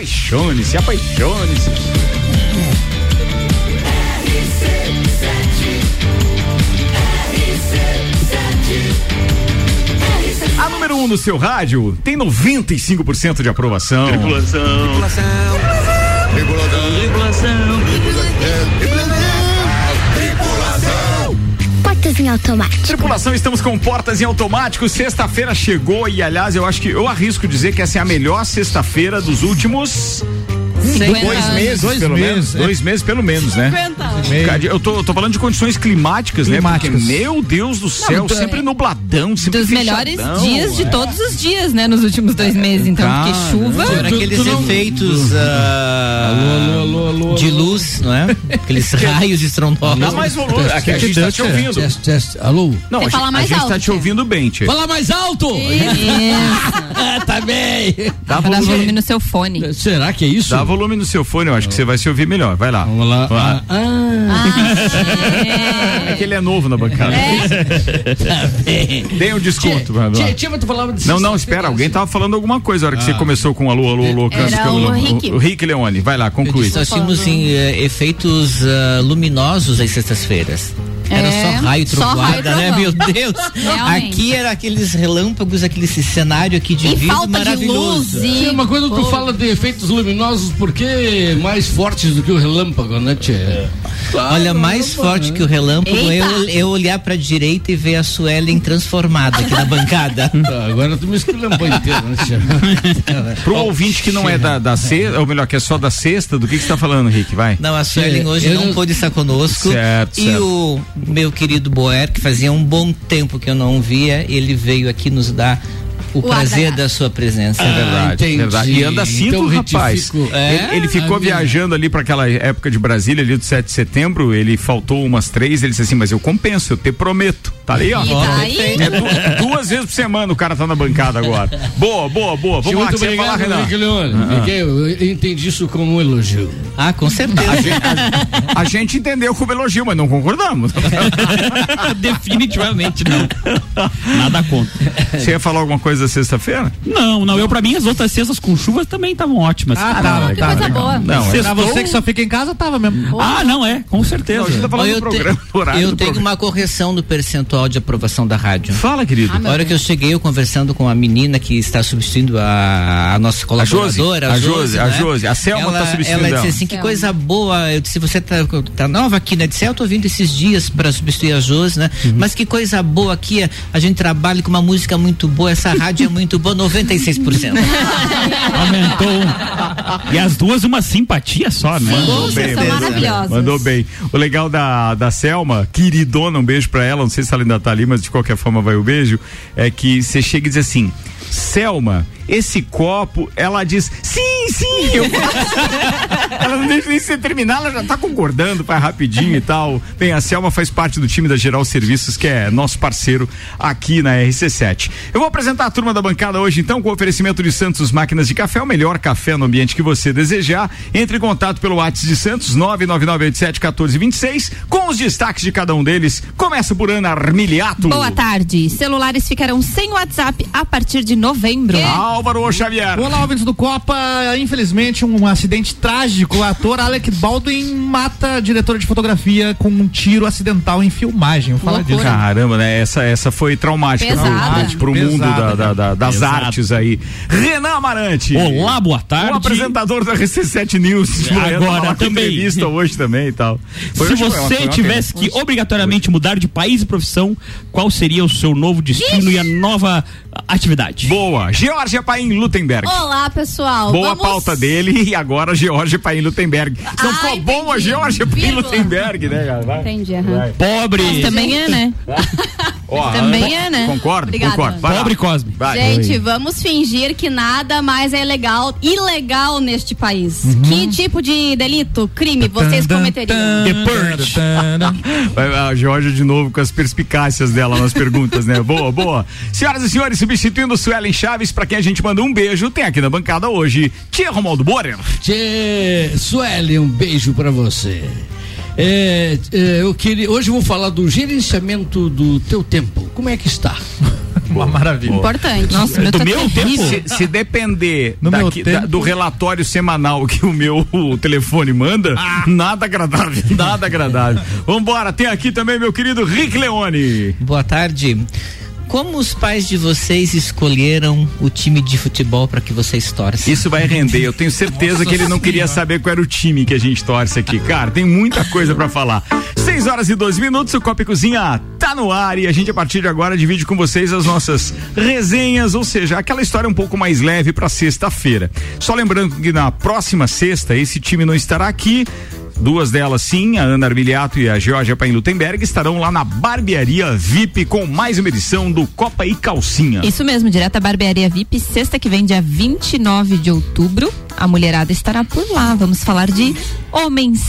Apaixone-se, apaixone-se. A número 1 um no seu rádio tem 95% de aprovação. Tripulação. Tripulação. Tripulação. Portas em automático. Tripulação, estamos com portas em automático. Sexta-feira chegou e, aliás, eu acho que eu arrisco dizer que essa é a melhor sexta-feira dos últimos Dois meses, dois pelo meses, menos. É. Dois meses, pelo menos, né? Eu tô, eu tô falando de condições climáticas, climáticas. né? Porque, meu Deus do céu, Não, sempre é, nubladão, sempre Dos fechadão, melhores dias de é. todos os dias, né? Nos últimos dois meses, então. porque chuva. Por aqueles efeitos uh, alô, alô, alô, de luz, não é? Aqueles raios estrondosos. Dá mais volume. Aqui a gente tá te ouvindo. Test, test, alô? Não, a, a gente tá te ouvindo bem, Tia. Fala mais alto! tá bem. Dá volume no seu fone. Será que é isso? Dá volume no seu fone, eu acho que você vai se ouvir melhor. Vai lá. Vamos lá. Ah, ah. é. é que ele é novo na bancada. É. tá Dê um desconto. Tia, tia, tu falava de Não, não, espera. Alguém tava falando alguma coisa na hora que você ah. começou com alô, alô, alô. Era o, Rick. o Rick Leone. Vai lá, conclui. Nós tínhamos assim, efeitos uh, luminosos às sextas-feiras. Era é, só raio trovoada, né? Meu Deus. aqui era aqueles relâmpagos, aquele cenário aqui de vidro maravilhoso. De luz, e... Sim, uma coisa que tu fala de efeitos luminosos, porque mais fortes do que o relâmpago, né, Tchê? É. Claro, Olha, mais forte né? que o relâmpago é eu, eu olhar pra direita e ver a Suelen transformada aqui na bancada. Tá, agora tu me esculhambou inteiro, né, Pro ouvinte que não é da, da sexta, ou melhor, que é só da sexta, do que, que você tá falando, Rick? Vai. Não, a Suelen hoje eu não pôde estar conosco. Certo, e certo. o meu querido Boer, que fazia um bom tempo que eu não via, ele veio aqui nos dar o, o prazer da sua presença. É ah, é verdade, verdade. E anda cinto, então, rapaz. É? Ele, ele, ficou ah, viajando ali para aquela época de Brasília, ali do 7 de setembro. Ele faltou umas três. Ele disse assim: Mas eu compenso, eu te prometo. Tá ali, ó. Tá aí? É du duas vezes por semana o cara tá na bancada agora. boa, boa, boa. Vamos Muito lá, obrigado, falar, Renan. Leone. Ah, ah. Eu entendi isso como um elogio. Ah, com certeza. A gente, a, a gente entendeu como elogio, mas não concordamos. Definitivamente não. Nada contra. Você ia falar alguma coisa sexta-feira? Não, não. Eu, pra mim, as outras sextas com chuva também estavam ótimas. Ah, ah tava. Que coisa boa. Não, pra você que só fica em casa, tava mesmo. Ah, não, é, com certeza. Não, a gente tá falando eu do programa, te, horário Eu tenho programa. uma correção do percentual de aprovação da rádio. Fala, querido. Ah, a hora que eu cheguei, eu conversando com a menina que está substituindo a, a nossa colaboradora. A Josi, a Josi, a, né? a Selma ela, tá substituindo ela. disse assim, que coisa boa. Eu disse, você tá, tá nova aqui, né? Disse, eu tô vindo esses dias para substituir a Josi, né? Uhum. Mas que coisa boa aqui, a gente trabalha com uma música muito boa, essa rádio é muito boa, 96%. Aumentou. E as duas uma simpatia só, né? Sim, Mandou bem. São maravilhosas. Mandou bem. O legal da, da Selma, queridona, um beijo pra ela, não sei se ela ainda tá ali, mas de qualquer forma vai o beijo, é que você chega e diz assim, Selma, esse copo, ela diz, sim, sim, eu Ela não deixa nem você terminar, ela já tá concordando, vai rapidinho e tal. Bem, a Selma faz parte do time da Geral Serviços, que é nosso parceiro aqui na RC7. Eu vou apresentar a turma da bancada hoje, então, com o oferecimento de Santos Máquinas de Café, o melhor café no ambiente que você desejar. Entre em contato pelo WhatsApp de Santos, 999871426, com os destaques de cada um deles. Começa por Ana Armiliato. Boa tarde. Celulares ficarão sem WhatsApp a partir de novembro. Que? Álvaro Xavier. Olá, ouvintes do Copa. Infelizmente, um acidente trágico. O ator Alec Baldwin mata a diretora de fotografia com um tiro acidental em filmagem. Vou falar disso. Caramba, né? Essa, essa foi traumática pro, pro mundo da, da, da, das Pesado. artes aí. Renan Amarante. Olá, boa tarde. O apresentador da RC7 News. Agora também. entrevista hoje também e tal. Foi Se você tivesse que obrigatoriamente mudar de país e profissão, qual seria o seu novo destino Ixi. e a nova atividade? Boa. Georgia Paim Lutemberg. Olá, pessoal. Boa Vamos... pauta dele e agora Georgia Paim Lutemberg. Não ah, ficou bom a Georgia Paim Lutemberg, né, cara? Vai. Entendi, uhum. Pobre. Mas também é, né? Ó, também é, né? Concordo, Obrigada. concordo. Vai Pobre. Cosme. Vai. Gente, vamos fingir que nada mais é legal, ilegal neste país. Uhum. Que tipo de delito, crime vocês cometeriam? The Purge. a Georgia de novo com as perspicácias dela nas perguntas, né? Boa, boa. Senhoras e senhores, substituindo Suelen Chaves, para quem a gente manda um beijo, tem aqui na bancada hoje, Tia Romaldo Borer. Tia Suelen, um beijo para você. É, é, eu queria, hoje eu vou falar do gerenciamento do teu tempo. Como é que está? Uma maravilha. Importante. Nossa, meu do tá meu tempo, se, se depender daqui, da, do relatório semanal que o meu o telefone manda, ah. nada agradável, nada agradável. Vambora, tem aqui também meu querido Rick Leone. Boa tarde. Como os pais de vocês escolheram o time de futebol para que vocês torcem? Isso vai render. Eu tenho certeza Nossa que ele não queria saber qual era o time que a gente torce aqui. Cara, tem muita coisa para falar. 6 horas e dois minutos, o Copa e Cozinha tá no ar e a gente a partir de agora divide com vocês as nossas resenhas, ou seja, aquela história um pouco mais leve para sexta-feira. Só lembrando que na próxima sexta esse time não estará aqui, Duas delas, sim, a Ana Armiliato e a Georgia Paim Lutemberg, estarão lá na Barbearia VIP com mais uma edição do Copa e Calcinha. Isso mesmo, direto à Barbearia VIP, sexta que vem, dia 29 de outubro. A mulherada estará por lá. Vamos falar de homens.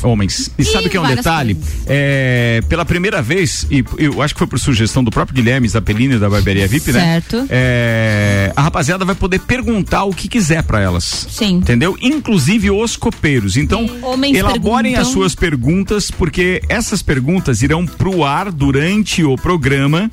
Homens. E, e sabe que é um detalhe? É, pela primeira vez, e eu acho que foi por sugestão do próprio Guilherme Zapelini da Barbearia VIP, certo. né? Certo. É, a rapaziada vai poder perguntar o que quiser para elas. Sim. Entendeu? Inclusive os copeiros. Então, Homens elaborem perguntam. as suas perguntas, porque essas perguntas irão pro ar durante o programa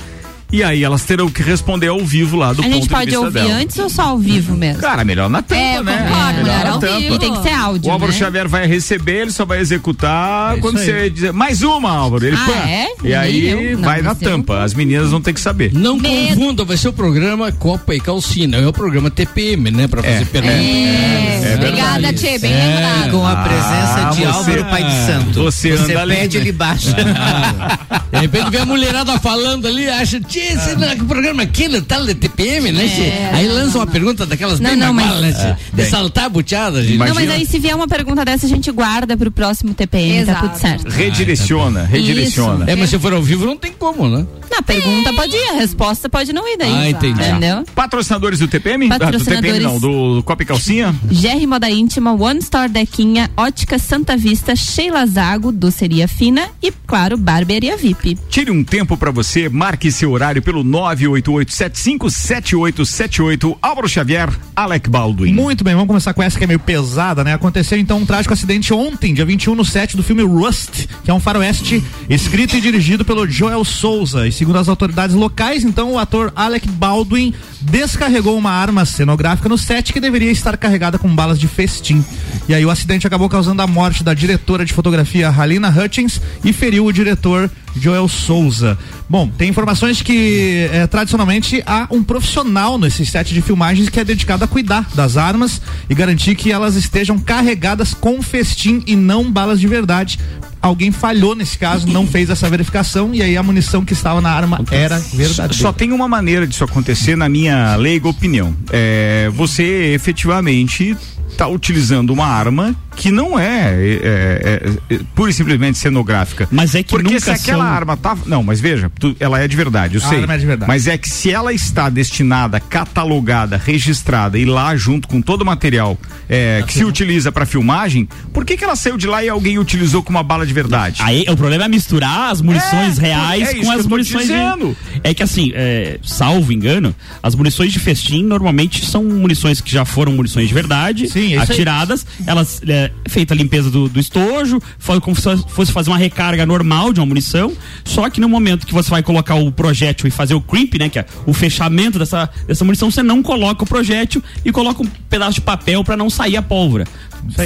e aí elas terão que responder ao vivo lá do a ponto de vista A gente pode ouvir dela. antes ou só ao vivo mesmo? Cara, melhor na tampa, é, né? Concordo, melhor na tampa. Vivo. Tem que ser áudio, O Álvaro né? Xavier vai receber, ele só vai executar é quando você dizer mais uma, Álvaro. Ele ah, pã. É? E aí vai na tampa. As meninas vão ter que saber. Não Medo. confunda, vai ser o programa Copa e Calcina, é o programa TPM, né? Pra fazer é. perguntas. É. é. Obrigada, Tchê, bem lembrado. Com a presença ah, de você, Álvaro Pai de Santo. Você, você anda pede, ele baixa. De repente vem a mulherada falando ali, acha, Tchê, não é que programa aquilo, tal, de TPM, né? É, aí não, lança uma pergunta daquelas não, bem não, mas, né? É, de saltar a buteada, gente. Não, mas aí se vier uma pergunta dessa, a gente guarda pro próximo TPM, Exato. tá tudo certo. Redireciona, redireciona. Isso. É, mas se for ao vivo não tem como, né? Na pergunta é. pode ir, a resposta pode não ir daí. Ah, entendi. Entendeu? Patrocinadores do TPM? Patrocinadores. Ah, do TPM não, do Copa e Calcinha? GR Moda Íntima, One Store Dequinha, Ótica Santa Vista, Sheila Zago, Doceria Fina e, claro, Barbearia VIP. Tire um tempo para você, marque seu horário pelo 988757878, Álvaro Xavier, Alec Baldwin. Muito bem, vamos começar com essa que é meio pesada, né? Aconteceu então um trágico acidente ontem, dia 21 no set do filme Rust, que é um faroeste escrito e dirigido pelo Joel Souza. E segundo as autoridades locais, então o ator Alec Baldwin descarregou uma arma cenográfica no set que deveria estar carregada com balas de festim. E aí o acidente acabou causando a morte da diretora de fotografia Halina Hutchins e feriu o diretor Joel Souza. Bom, tem informações que é, tradicionalmente há um profissional nesse set de filmagens que é dedicado a cuidar das armas e garantir que elas estejam carregadas com festim e não balas de verdade. Alguém falhou nesse caso, não fez essa verificação e aí a munição que estava na arma era verdadeira. Só tem uma maneira disso acontecer, na minha leiga opinião. É, você efetivamente está utilizando uma arma que não é, é, é, é, pura e simplesmente cenográfica. Mas é que Porque nunca se aquela são... arma tá. Não, mas veja, tu, ela é de verdade, eu a sei. Arma é de verdade. Mas é que se ela está destinada, catalogada, registrada e lá junto com todo o material é, que se utiliza para filmagem, por que, que ela saiu de lá e alguém utilizou com uma bala de verdade? Aí o problema é misturar as munições É, reais é com as munições. dizendo. De... É que assim, é, salvo engano, as munições de festim normalmente são munições que já foram munições de verdade, Sim, é atiradas, elas é, feita a limpeza do, do estojo, foi como se fosse fazer uma recarga normal de uma munição, só que no momento que você vai colocar o projétil e fazer o crimp, né, que é o fechamento dessa, dessa munição, você não coloca o projétil e coloca um pedaço de papel para não sair a pólvora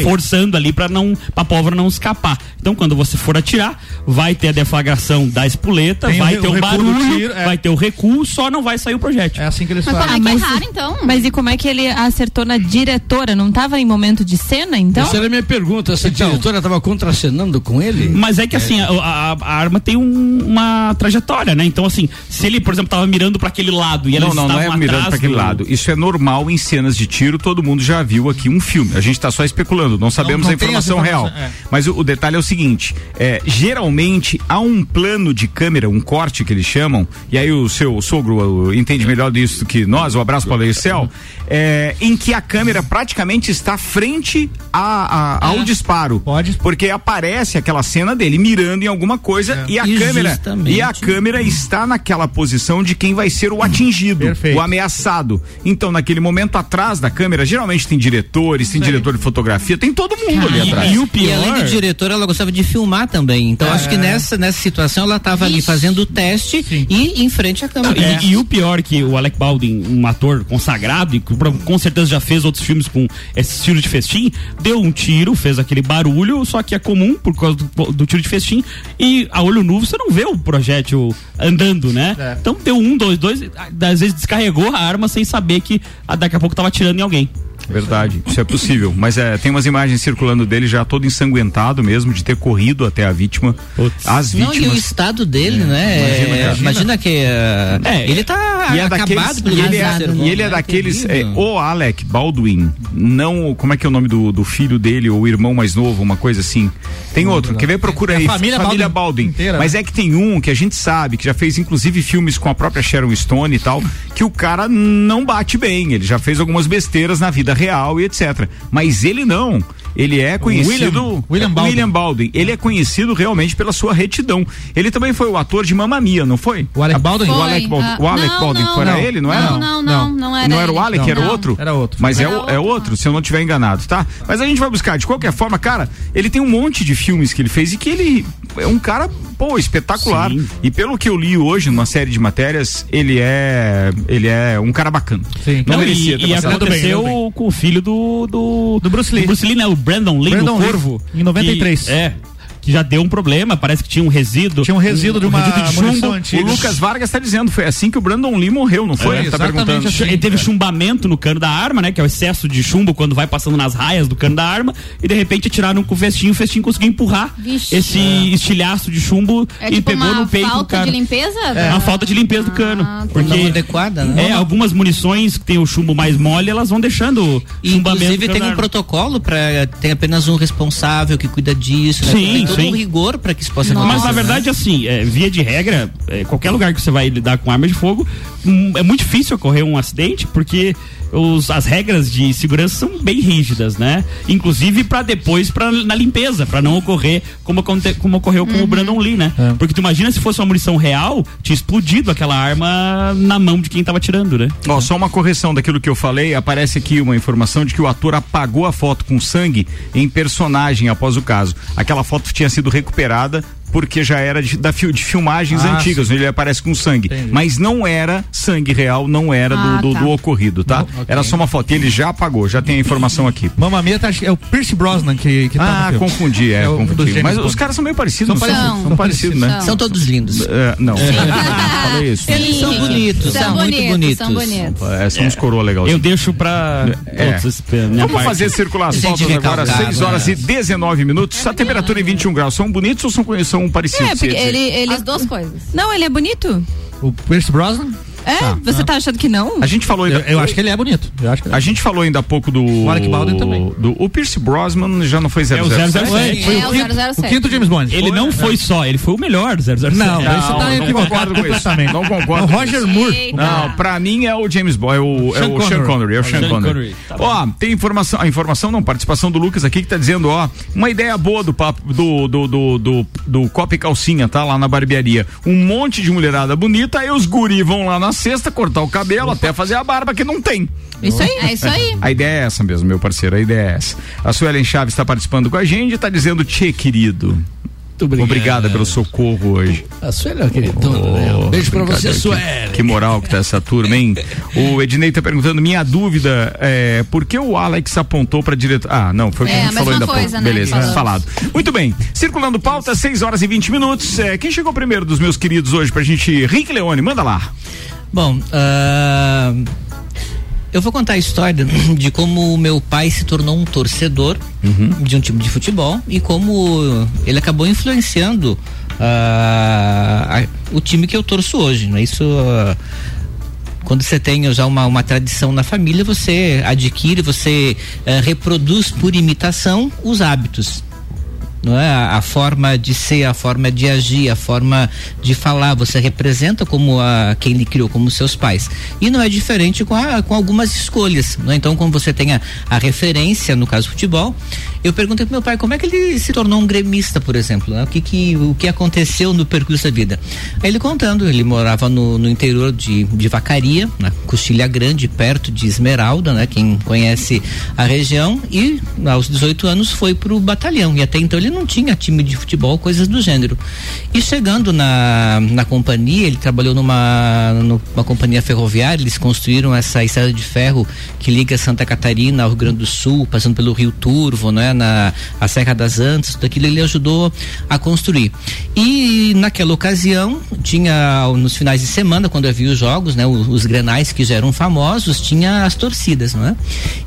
forçando ali para não a pólvora não escapar. Então quando você for atirar, vai ter a deflagração da espoleta, Tem vai o ter o, do barulho, tiro, é. vai ter o recuo, só não vai sair o projétil. É assim que eles Mas fazem. é mas- é raro, então? Mas e como é que ele acertou na diretora? Não estava em momento de cena, então? Essa era a minha pergunta. Essa Então. diretora estava contracenando com ele? Mas é que assim, a, a- a arma tem um- uma trajetória, né? Então assim, se ele, por exemplo, tava mirando para aquele lado e eles Não, não, não é mirando para aquele do- lado. Isso é normal em cenas de tiro, todo mundo já viu aqui um filme. A gente está só especulando, não sabemos não a tem essa informação real. é. Mas o, o detalhe é o seguinte: é, geralmente há um plano de câmera, um corte que eles chamam, e aí o seu sogro entende melhor disso do que nós, o abraço para o Céu, é, em que a câmera praticamente está frente à, a, ao é. disparo. Pode. Porque aparece aquela cena dele mirando em alguma coisa é. e a e câmera justamente. e a câmera está naquela posição de quem vai ser o atingido, Perfeito. o ameaçado. Então, naquele momento atrás da câmera, geralmente tem diretores, tem diretor de fotografia, tem todo mundo ali atrás. E o pior, e além de diretor, ela gostava de filmar também. Então, é. acho que nessa nessa situação ela estava ali fazendo o teste Sim. e em frente à câmera. É. E, e, o pior que o Alec Baldwin, um ator consagrado e com certeza já fez outros filmes com esse estilo de festim, deu um tiro, fez aquele barulho, só que é comum por causa do, do tiro de festim e a olho nu você não vê o projétil andando, né? É. Então deu um, dois, dois, às vezes descarregou a arma sem saber que daqui a pouco tava atirando em alguém. Verdade, isso é possível. Mas é, tem umas imagens circulando dele já todo ensanguentado mesmo, de ter corrido até a vítima. Putz. As vítimas. Não, e o estado dele, é, né? Imagina, é, imagina que. Uh, é, ele tá e é acabado daqueles, e ele, é, e ele é daqueles. É, o Alec Baldwin, não. Como é que é o nome do, do filho dele, ou irmão mais novo, uma coisa assim. Tem não, outro, não. quer ver? Procura aí. Família, família Baldwin. Inteira, Mas é que tem um que a gente sabe, que já fez inclusive filmes com a própria Sharon Stone e tal, que o cara não bate bem. Ele já fez algumas besteiras na vida real e etc. Mas ele não. Ele é conhecido. William, William, Baldwin. William Baldwin. Ele é conhecido realmente pela sua retidão. Ele também foi o ator de Mamma Mia, não foi? O Alec Baldwin? O Alec Baldwin, uh, o Alec não, Baldwin não, foi não, ele, não era? Não, não, não, não, era. Não era o Alec, não, era o outro? Era outro. Mas é, o, é outro, se eu não estiver enganado, tá? Mas a gente vai buscar. De qualquer forma, cara, ele tem um monte de filmes que ele fez e que ele é um cara, pô, espetacular. Sim. E pelo que eu li hoje numa série de matérias, ele é ele é um cara bacana. Sim. Não, não e, e aconteceu bem, com o filho do do, do Bruce Lee. Do Bruce Lee, né? O Brandon Lee, Brandon Corvo. Em 93. Que, é que já deu um problema, parece que tinha um resíduo. Tinha um resíduo um, de uma um de chumbo. O Lucas Vargas está dizendo, foi assim que o Brandon Lee morreu, não foi? É, tá exatamente assim. Ele teve é. chumbamento no cano da arma, né? Que é o excesso de chumbo quando vai passando nas raias do cano da arma, e de repente tiraram com o festinho, o festinho conseguiu empurrar Vixe. esse é. estilhaço de chumbo é e tipo pegou no peito do cara. falta de limpeza? É. Uma falta de limpeza do cano. Ah, porque não adequada, né? É, algumas munições que tem o chumbo mais mole, elas vão deixando chumbamento. Inclusive tem um protocolo para tem apenas um responsável que cuida disso, né? Sim, tem todo sim. um rigor para que isso possa acontecer. Mas na verdade, assim, é, via de regra, é, qualquer lugar que você vai lidar com arma de fogo, hum, é muito difícil ocorrer um acidente, porque os, as regras de segurança são bem rígidas, né? Inclusive para depois para na limpeza, para não ocorrer como, como ocorreu com uhum. o Brandon Lee, né? É. Porque tu imagina se fosse uma munição real, tinha explodido aquela arma na mão de quem tava tirando, né? Ó, só uma correção daquilo que eu falei, aparece aqui uma informação de que o ator apagou a foto com sangue em personagem após o caso. Aquela foto tinha sido recuperada porque já era de, da, de filmagens ah, antigas, sim. onde ele aparece com sangue. Entendi. Mas não era sangue real, não era ah, do, do, tá. do, ocorrido, tá? okay. Era só uma foto. Ele já apagou, já tem a informação aqui. Mamma Mia tá, é o Pierce Brosnan que, que tá Ah, confundi, é, é confundi. Mas os caras são meio parecidos. São parecidos, são, são parecidos, né? São todos lindos. É, não. Falei isso. Eles são bonitos, são, são muito bonitos. São bonitos. É, são uns coroa legais. Eu deixo pra é. Vamos fazer circular as fotos agora, 6 horas e 19 minutos. A temperatura em 21 graus. São bonitos ou são, são parecidos? É, porque ele, ele... As duas coisas. Não, ele é bonito. O Pierce Brosnan? É? Ah, você tá achando que não? A gente falou ainda. Eu, eu acho que ele é bonito. Eu acho que A gente falou ainda há pouco do. O Alec Baldwin também. Do, o Pierce Brosnan já não foi 007. É o 007. Foi, foi é o, quinto, 007. o quinto James Bond. Ele foi, não foi é. só, ele foi o melhor 007. Não, não você tá equivocado completamente. Não concordo. O Roger Moore. Não, pra mim é o James Bond, é o, é o Sean Connery. É o Sean Connery. Tá ó, tem informação, a informação não, participação do Lucas aqui que tá dizendo, ó, uma ideia boa do papo, do, do, do, do, do copo e calcinha, tá? Lá na barbearia. Um monte de mulherada bonita, aí os guri vão lá na sexta cortar o cabelo, até fazer a barba que não tem. Isso aí, é isso aí. A ideia é essa mesmo, meu parceiro, a ideia é essa. A Suelen Chaves está participando com a gente e está dizendo, tchê, querido. Muito Obrigada pelo socorro hoje. A Sueli é queridona, oh, né? Um beijo pra você, Sueli. Que, que moral que tá essa turma, hein? o Ednei tá perguntando, minha dúvida é por que o Alex apontou pra diretor. Ah, não, foi o que é, a gente falou ainda coisa, né? Beleza, é. falado. Muito bem. Circulando pauta, 6 horas e 20 minutos. É, quem chegou primeiro dos meus queridos hoje pra gente? Rick Leone, manda lá. Bom, uh, eu vou contar a história de como o meu pai se tornou um torcedor uhum. de um time de futebol e como ele acabou influenciando uh, a, o time que eu torço hoje. Né? Isso. Uh, quando você tem já uma, uma tradição na família, você adquire, você uh, reproduz por imitação os hábitos não é? A, a, forma de ser, a forma de agir, a forma de falar, você representa como a, quem lhe criou, como seus pais. E não é diferente com, a, com algumas escolhas, não é? Então, como você tem a, a referência, no caso futebol, Eu perguntei pro meu pai como é que ele se tornou um gremista, por exemplo, né? O que que, o que aconteceu no percurso da vida. Aí ele contando, ele morava no, no interior de, de Vacaria, na Costilha Grande, perto de Esmeralda, né? Quem conhece a região e aos 18 anos foi pro batalhão e até então ele não tinha time de futebol, coisas do gênero. E chegando na, na companhia, ele trabalhou numa, numa companhia ferroviária, eles construíram essa estrada de ferro que liga Santa Catarina ao Rio Grande do Sul, passando pelo Rio Turvo, né? Na a Serra das Antas, tudo aquilo ele ajudou a construir. E naquela ocasião, tinha nos finais de semana, quando havia os jogos, né? Os, os grenais que já eram famosos, tinha as torcidas, não é?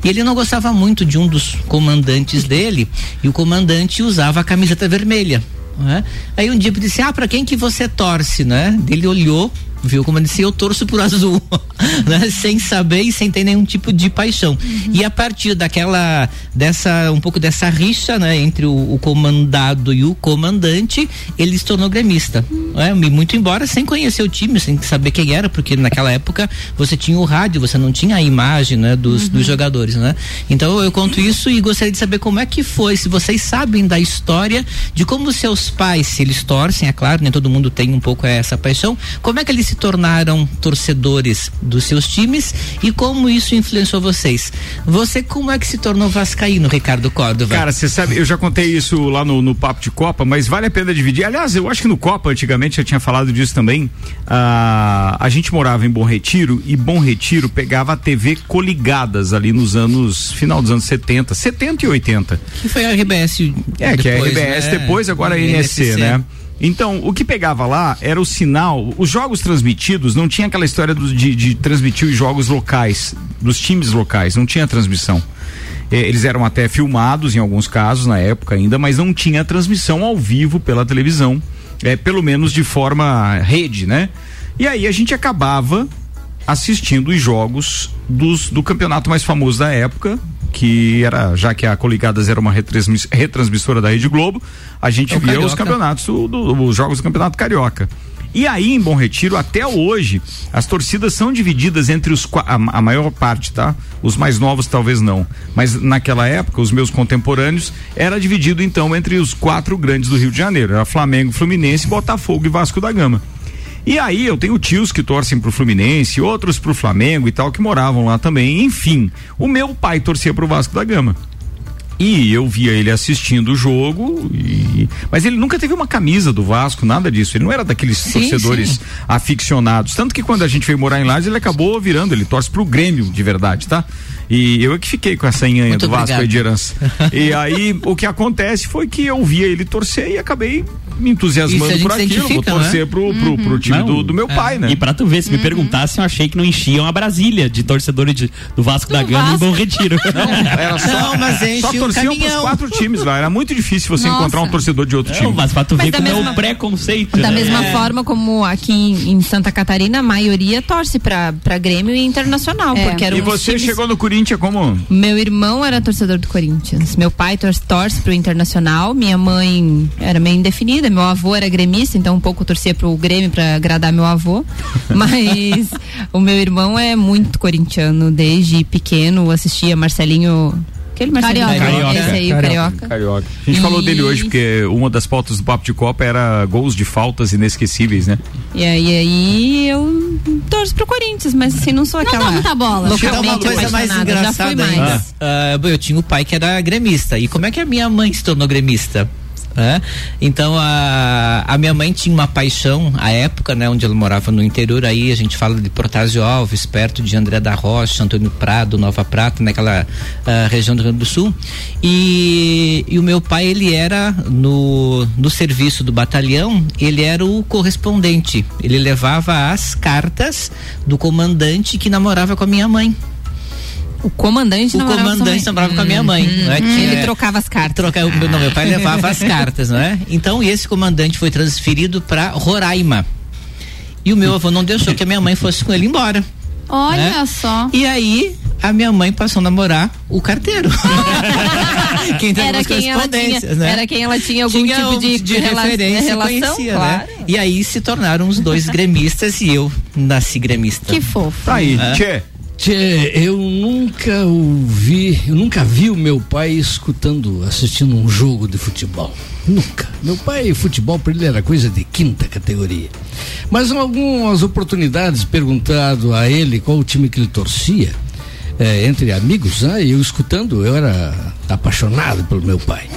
E ele não gostava muito de um dos comandantes dele, e o comandante usava a camiseta vermelha. É? Aí um dia eu disse, ah, para quem que você torce, né? Ele olhou viu? Como eu disse, eu torço por azul, né? Sem saber e sem ter nenhum tipo de paixão. Uhum. E a partir daquela, dessa, um pouco dessa rixa, né? Entre o, o comandado e o comandante, ele se tornou gremista, né? Muito embora sem conhecer o time, sem saber quem era, porque naquela época você tinha o rádio, você não tinha a imagem, né? Dos, uhum. dos jogadores, né? Então eu conto isso e gostaria de saber como é que foi, se vocês sabem da história de como seus pais, se eles torcem, é claro, nem todo mundo tem um pouco essa paixão, como é que eles se tornaram torcedores dos seus times e como isso influenciou vocês. Você como é que se tornou vascaíno, Ricardo Córdova? Cara, você sabe, eu já contei isso lá no, no Papo de Copa, mas vale a pena dividir. Aliás, eu acho que no Copa, antigamente, eu tinha falado disso também. Ah, a gente morava em Bom Retiro e Bom Retiro pegava a TV coligadas ali nos anos, final dos anos 70, 70 e 80. Que foi a RBS. É, depois, que é a RBS né? depois, agora a NSC, NSC, né? Então, o que pegava lá era o sinal. Os jogos transmitidos não tinha aquela história do, de, de transmitir os jogos locais, dos times locais, não tinha transmissão. É, eles eram até filmados em alguns casos na época ainda, mas não tinha transmissão ao vivo pela televisão, é, pelo menos de forma rede, né? E aí a gente acabava assistindo os jogos dos, do campeonato mais famoso da época, que era, já que a Coligadas era uma retransmiss, retransmissora da Rede Globo, a gente é via Carioca. os campeonatos, do, do, os jogos do Campeonato Carioca. E aí, em Bom Retiro, até hoje, as torcidas são divididas entre os a, a, maior parte, tá? Os mais novos talvez não. Mas naquela época, os meus contemporâneos, era dividido então entre os quatro grandes do Rio de Janeiro. Era Flamengo, Fluminense, Botafogo e Vasco da Gama. E aí eu tenho tios que torcem pro Fluminense, outros pro Flamengo e tal, que moravam lá também. Enfim, o meu pai torcia pro Vasco da Gama. E eu via ele assistindo o jogo, e... mas ele nunca teve uma camisa do Vasco, nada disso. Ele não era daqueles sim, torcedores sim. aficionados. Tanto que quando a gente veio morar em Lages, ele acabou virando, ele torce pro Grêmio de verdade, tá? E eu é que fiquei com essa enhanha do Vasco aí de herança. e aí o que acontece foi que eu via ele torcer e acabei me entusiasmando por aquilo. Vou torcer né? pro, pro, pro, time não, do, do, meu é. pai, né? E pra tu ver, se uhum. me perguntassem, eu achei que não enchiam a Brasília de torcedores de, do Vasco do da Gama Vasco. em Bom Retiro. Não, era só, não, mas enche só torciam pros quatro times lá. Era muito difícil você Nossa. encontrar um torcedor de outro time. Mas pra tu mas ver como mesma, é o preconceito. Da né? mesma é. forma como aqui em, em, Santa Catarina, a maioria torce pra, pra Grêmio e Internacional. É. Porque e você times... chegou no Corinthians como? Meu irmão era torcedor do Corinthians. Meu pai torce, torce pro Internacional. Minha mãe era meio indefinida. Meu avô era gremista, então um pouco torcia pro Grêmio para agradar meu avô. Mas o meu irmão é muito corintiano. Desde pequeno assistia Marcelinho Aquele Marcelinho Carioca. Carioca. Esse aí, Carioca. Carioca. Carioca. A gente e... falou dele hoje porque uma das pautas do Papo de Copa era gols de faltas inesquecíveis, né? E aí, aí eu torço pro Corinthians, mas assim, não sou aquela. Não dá muita bola. Localmente uma coisa mais engraçada ainda. Ah. Uh, eu tinha um pai que era gremista. E como é que a minha mãe se tornou gremista? É? Então a, a minha mãe tinha uma paixão à época, né, onde ela morava no interior, aí a gente fala de Protásio Alves, perto de André da Rocha, Antônio Prado, Nova Prata, naquela uh, região do Rio Grande do Sul. E, e o meu pai, ele era no, no serviço do batalhão, ele era o correspondente. Ele levava as cartas do comandante que namorava com a minha mãe. O comandante o namorava comandante namorava com a minha mãe, hum, não é? Hum, ele é, trocava as cartas. Troca, ah. não, meu pai levava as cartas, não é? Então esse comandante foi transferido para Roraima. E o meu avô não deixou que a minha mãe fosse com ele embora. Olha né? só. E aí a minha mãe passou a namorar o carteiro. quem era quem ela tinha, né? Era quem ela tinha algum tinha tipo de, de rela referência, relação, conhecia, né? claro. né? E aí se tornaram os dois gremistas e eu nasci gremista. Que fofo. Aí, é. tchê. Tchê, eu nunca ouvi, eu nunca vi o meu pai escutando, assistindo um jogo de futebol. Nunca. Meu pai, futebol para ele era coisa de quinta categoria. Mas em algumas oportunidades, perguntado a ele qual o time que ele torcia, é, entre amigos, né? eu escutando, eu era apaixonado pelo meu pai.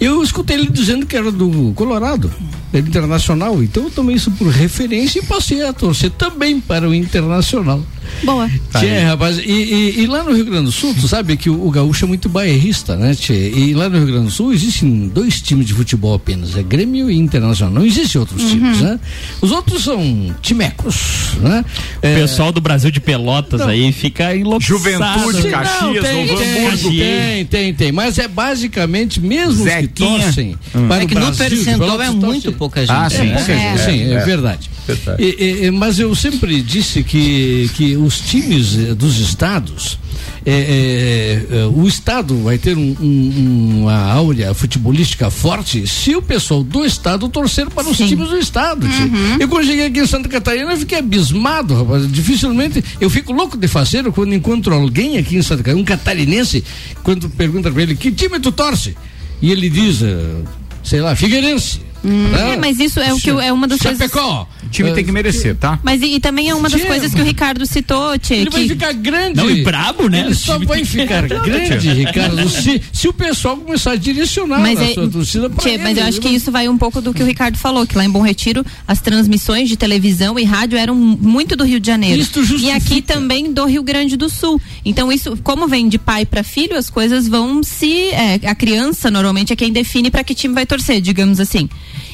Eu escutei ele dizendo que era do Colorado, era internacional, então eu tomei isso por referência e passei a torcer também para o internacional. Boa. Tchê, rapaz, e, e, e, lá no Rio Grande do Sul, tu sabe que o, o gaúcho é muito bairrista, né, Tchê? E lá no Rio Grande do Sul existem dois times de futebol apenas, é Grêmio e Internacional. Não existem outros uhum. times, né? Os outros são timecos, né? O é... pessoal do Brasil de Pelotas não. aí fica enlouquecido. Juventude, Caxias, tem, Novo tem, tem, tem, tem, mas é basicamente mesmo Zequinha. que torcem hum. para é que Brasil, no percentual é muito pouca gente. Ah, sim, né? sim, é, sim, é, é verdade. E, e, mas eu sempre disse que, que os times eh, dos estados, é, é, o estado vai ter um, um, uma áurea futebolística forte se o pessoal do estado torcer para os Sim. times do estado. Uhum. Eu quando cheguei aqui em Santa Catarina, eu fiquei abismado, rapaz. Dificilmente, eu fico louco de fazer quando encontro alguém aqui em Santa Catarina, um catarinense, quando pergunta para ele que time tu torce? E ele diz, sei lá, Figueirense. Hum. É, mas isso é o que é uma das Chapecó. coisas. O time tem que merecer, tá? Mas e, e também é uma das coisas que o Ricardo citou, Tchê. Ele que... vai ficar grande. Não, e brabo, né? Ele só vai ficar grande, Ricardo, se, se o pessoal começar a direcionar mas a é, sua torcida pra tchê, ele, Mas eu acho que isso vai um pouco do que o Ricardo falou, que lá em Bom Retiro as transmissões de televisão e rádio eram muito do Rio de Janeiro. E aqui também do Rio Grande do Sul. Então isso, como vem de pai para filho, as coisas vão se é, a criança normalmente é quem define para que time vai torcer, digamos assim.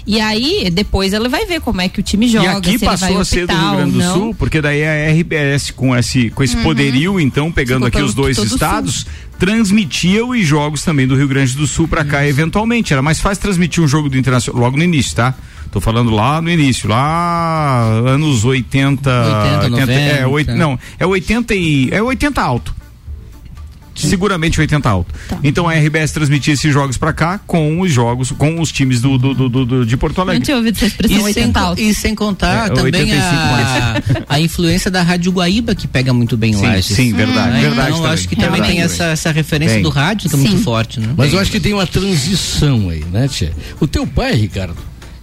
E aí, depois ela vai ver como é que o time joga. E aqui passou a ser do Rio Grande do Sul, porque daí a RBS com esse, com esse uhum. poderio, então, pegando Ficou aqui os dois estados, transmitia os jogos também do Rio Grande do Sul para cá eventualmente. Era mais fácil transmitir um jogo do Internacional logo no início, tá? Tô falando lá no início, lá anos 80. 80, 80 90, é, 8, não, é 80 e é 80 alto seguramente 80 alto. Tá. Então a RBS transmitia esses jogos para cá com os jogos, com os times do, do, do, do de Porto Alegre. Não tinha ouvido essa expressão e 80 sem, alto. E sem contar é, também a, a, influência da Rádio Guaíba que pega muito bem sim, lá. Sim, verdade, hum, verdade. Então acho que também tem essa, essa referência do rádio que é muito forte, né? Mas eu acho que tem uma transição aí, né, Tia? O teu pai, Ricardo,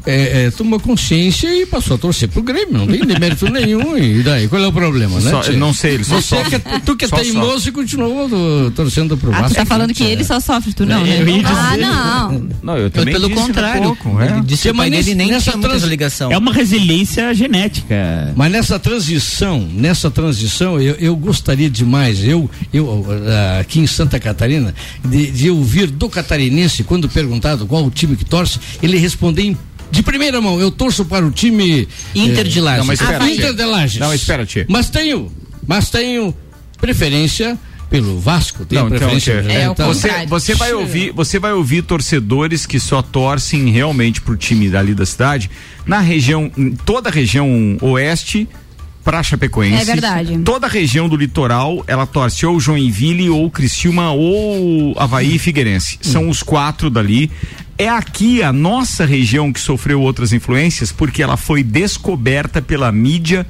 é, é, tomou consciência e passou a torcer pro Grêmio, não tem demérito nenhum. E daí, qual é o problema, né? Só, não sei, ele só Você sofre. Que, tu que é teimoso e continua do, torcendo pro Vasco. Ah, tu tá falando que ele só sofre, tu não, é, né? Ah, não. Não, eu também Pelo contrário, pouco, é. ele disse que ele nem nessa tinha trans... ligação. É uma resiliência genética. Mas nessa transição, nessa transição, eu, eu gostaria demais, eu, eu aqui em Santa Catarina, de, de ouvir do catarinense, quando perguntado qual o time que torce, ele responder em de primeira mão, eu torço para o time Inter de Lages. Não, mas espera, Inter de Lages. Não, espera, tia. Mas tenho, mas tenho preferência pelo Vasco, tem não, então, preferência. Então, é, então, você, você vai ouvir, você vai ouvir torcedores que só torcem realmente pro time dali da cidade, na região, toda a região oeste, para Chapecoense. É verdade. Toda a região do litoral, ela torce ou Joinville, ou Criciúma, ou Havaí e Figueirense. Hum. São os quatro dali. É aqui a nossa região que sofreu outras influências, porque ela foi descoberta pela mídia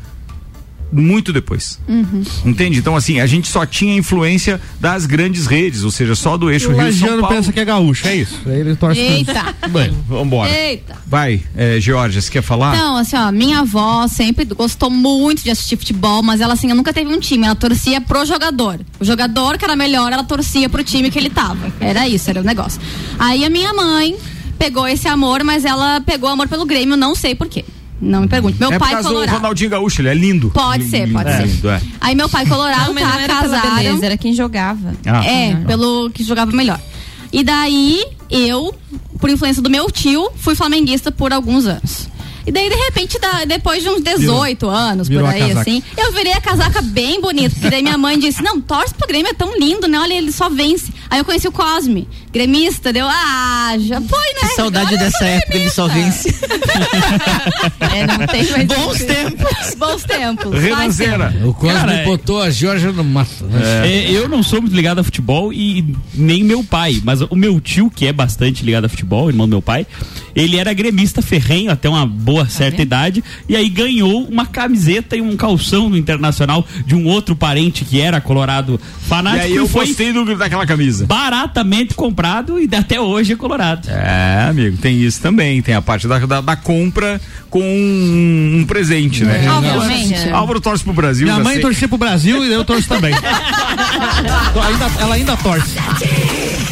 muito depois. Uhum. Entende? Então, assim, a gente só tinha influência das grandes redes, ou seja, só do eixo o Rio São Paulo. pensa que é gaúcho, é isso. Aí ele torce Eita! Bem, vambora. Eita! Vai, é, Georgia, você quer falar? Então, assim, ó, minha avó sempre gostou muito de assistir futebol, mas ela, assim, nunca teve um time, ela torcia pro jogador. O jogador que era melhor, ela torcia pro time que ele tava. Era isso, era o negócio. Aí a minha mãe pegou esse amor, mas ela pegou amor pelo Grêmio, não sei porquê. Não me pergunte. Meu é pai por colorado. Ronaldinho Gaúcho, ele é lindo. Pode ser, pode é. ser. Lindo, é. Aí meu pai colorado não, tá não casaram. Beleza, era quem jogava. Ah. É, pelo que jogava melhor. E daí eu, por influência do meu tio, fui flamenguista por alguns anos. E daí, de repente, depois de uns 18 virou, anos, virou por aí, assim, eu virei a casaca bem bonita. Porque daí minha mãe disse: Não, torce pro Grêmio, é tão lindo, né? Olha, ele só vence. Aí eu conheci o Cosme. Gremista, deu, ah, já foi, né? Que saudade Agora dessa época de solvência. é, não tem mais. Bons tempos. Bons tempos. Renanceira. O Cosme é- botou a Georgia no mato. Né? É. Eu não sou muito ligado a futebol e nem meu pai, mas o meu tio, que é bastante ligado a futebol, irmão do meu pai, ele era gremista ferrenho até uma boa certa ah, idade e aí ganhou uma camiseta e um calção no Internacional de um outro parente que era colorado fanático. E aí eu foi gostei do, daquela camisa. Baratamente comprado e até hoje é colorado. É, amigo, tem isso também. Tem a parte da, da, da compra com um, um presente, né? Obviamente. Álvaro torce pro Brasil. Minha mãe sei. torcia pro Brasil e eu torço também. ainda, ela ainda torce.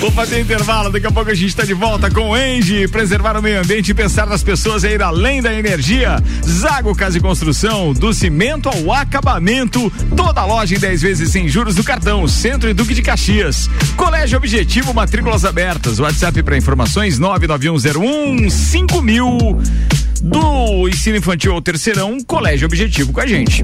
Vou fazer intervalo, daqui a pouco a gente está de volta com o Engie. Preservar o meio ambiente e pensar nas pessoas é ir além da energia. Zago Casa e Construção, do cimento ao acabamento. Toda loja em 10 vezes sem juros do cartão. Centro e Duque de Caxias. Colégio Objetivo, matrículas abertas. WhatsApp para informações 99101 5000. Do ensino infantil ao terceirão, Colégio Objetivo com a gente.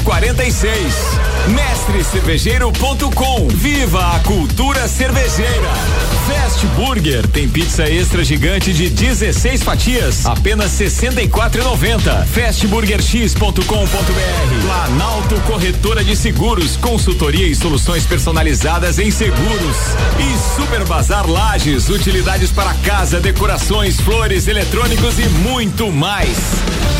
1046. Mestrecervejeiro.com. Viva a cultura cervejeira. Fast Burger tem pizza extra gigante de 16 fatias, apenas 64,90. Fastburgerx.com.br. Planalto Corretora de Seguros, consultoria e soluções personalizadas em seguros. E Super Bazar Lages, utilidades para casa, decorações, flores, eletrônicos e muito mais.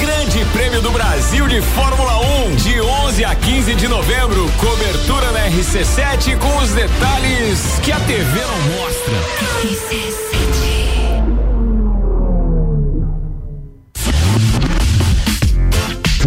Grande Prêmio do Brasil de Fórmula 1 de 11 a 15 de novembro. Cobertura na RC7 com os detalhes que a TV não mostra. RC7.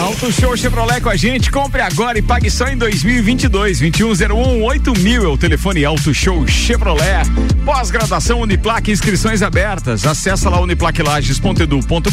Auto Show Chevrolet com a gente. Compre agora e pague só em 2022. 2101 8000 é o telefone Auto Show Chevrolet. Pós-graduação Uniplaque, inscrições abertas. Acesse lá uniplaquilages.edu.br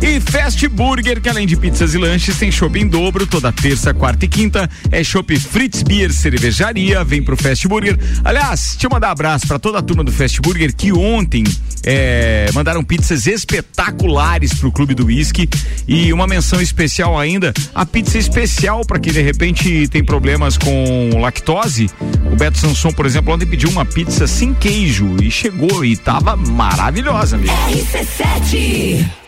e Fast Burger, que além de pizzas e lanches, tem shopping em dobro toda terça, quarta e quinta. É Shopping Fritz Beer Cervejaria. Vem pro Fast Burger. Aliás, deixa eu mandar um abraço para toda a turma do Fast Burger que ontem é, mandaram pizzas espetaculares pro Clube do Whisky e uma menção especial ainda, a pizza especial para quem de repente tem problemas com lactose. O Beto Sanson, por exemplo, ontem pediu uma pizza sem queijo e chegou e tava maravilhosa, amigo. RC7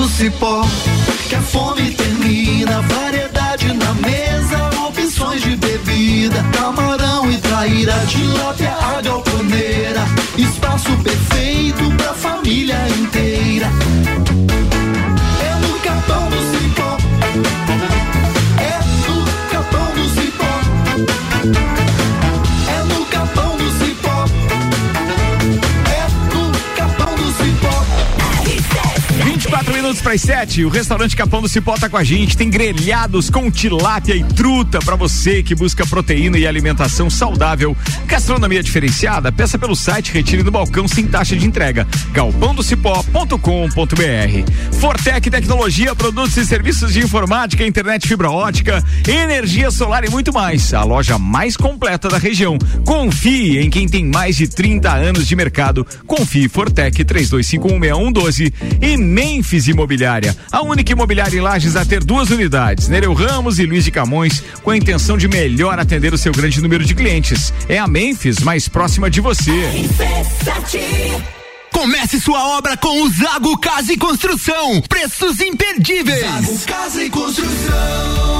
Do cipó que a fome termina. Variedade na mesa, opções de bebida. Camarão e traíra, tilápia, a galponeira. Espaço perfeito pra família inteira. Minutos para as 7. O restaurante Capão do Cipó tá com a gente. Tem grelhados com tilápia e truta para você que busca proteína e alimentação saudável. Gastronomia diferenciada, peça pelo site Retire do Balcão sem taxa de entrega. galpãodocipó.com.br. Fortec Tecnologia, produtos e serviços de informática, internet fibra ótica, energia solar e muito mais. A loja mais completa da região. Confie em quem tem mais de 30 anos de mercado. Confie Fortec 32516112 e Memphis Imobiliária, a única imobiliária em Lages a ter duas unidades, Nereu Ramos e Luiz de Camões, com a intenção de melhor atender o seu grande número de clientes. É a Memphis mais próxima de você. Comece sua obra com o Zago Casa e Construção. Preços imperdíveis. Zago Casa e Construção.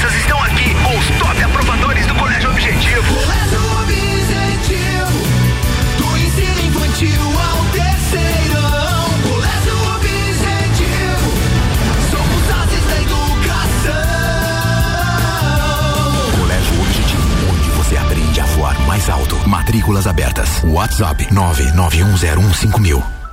Cabeças estão aqui com os top aprovadores do Colégio Objetivo. Colégio Objetivo, do ensino infantil ao terceirão. Colégio Objetivo, somos ases da educação. Colégio Objetivo, onde você aprende a voar mais alto. Matrículas abertas. WhatsApp 991015000.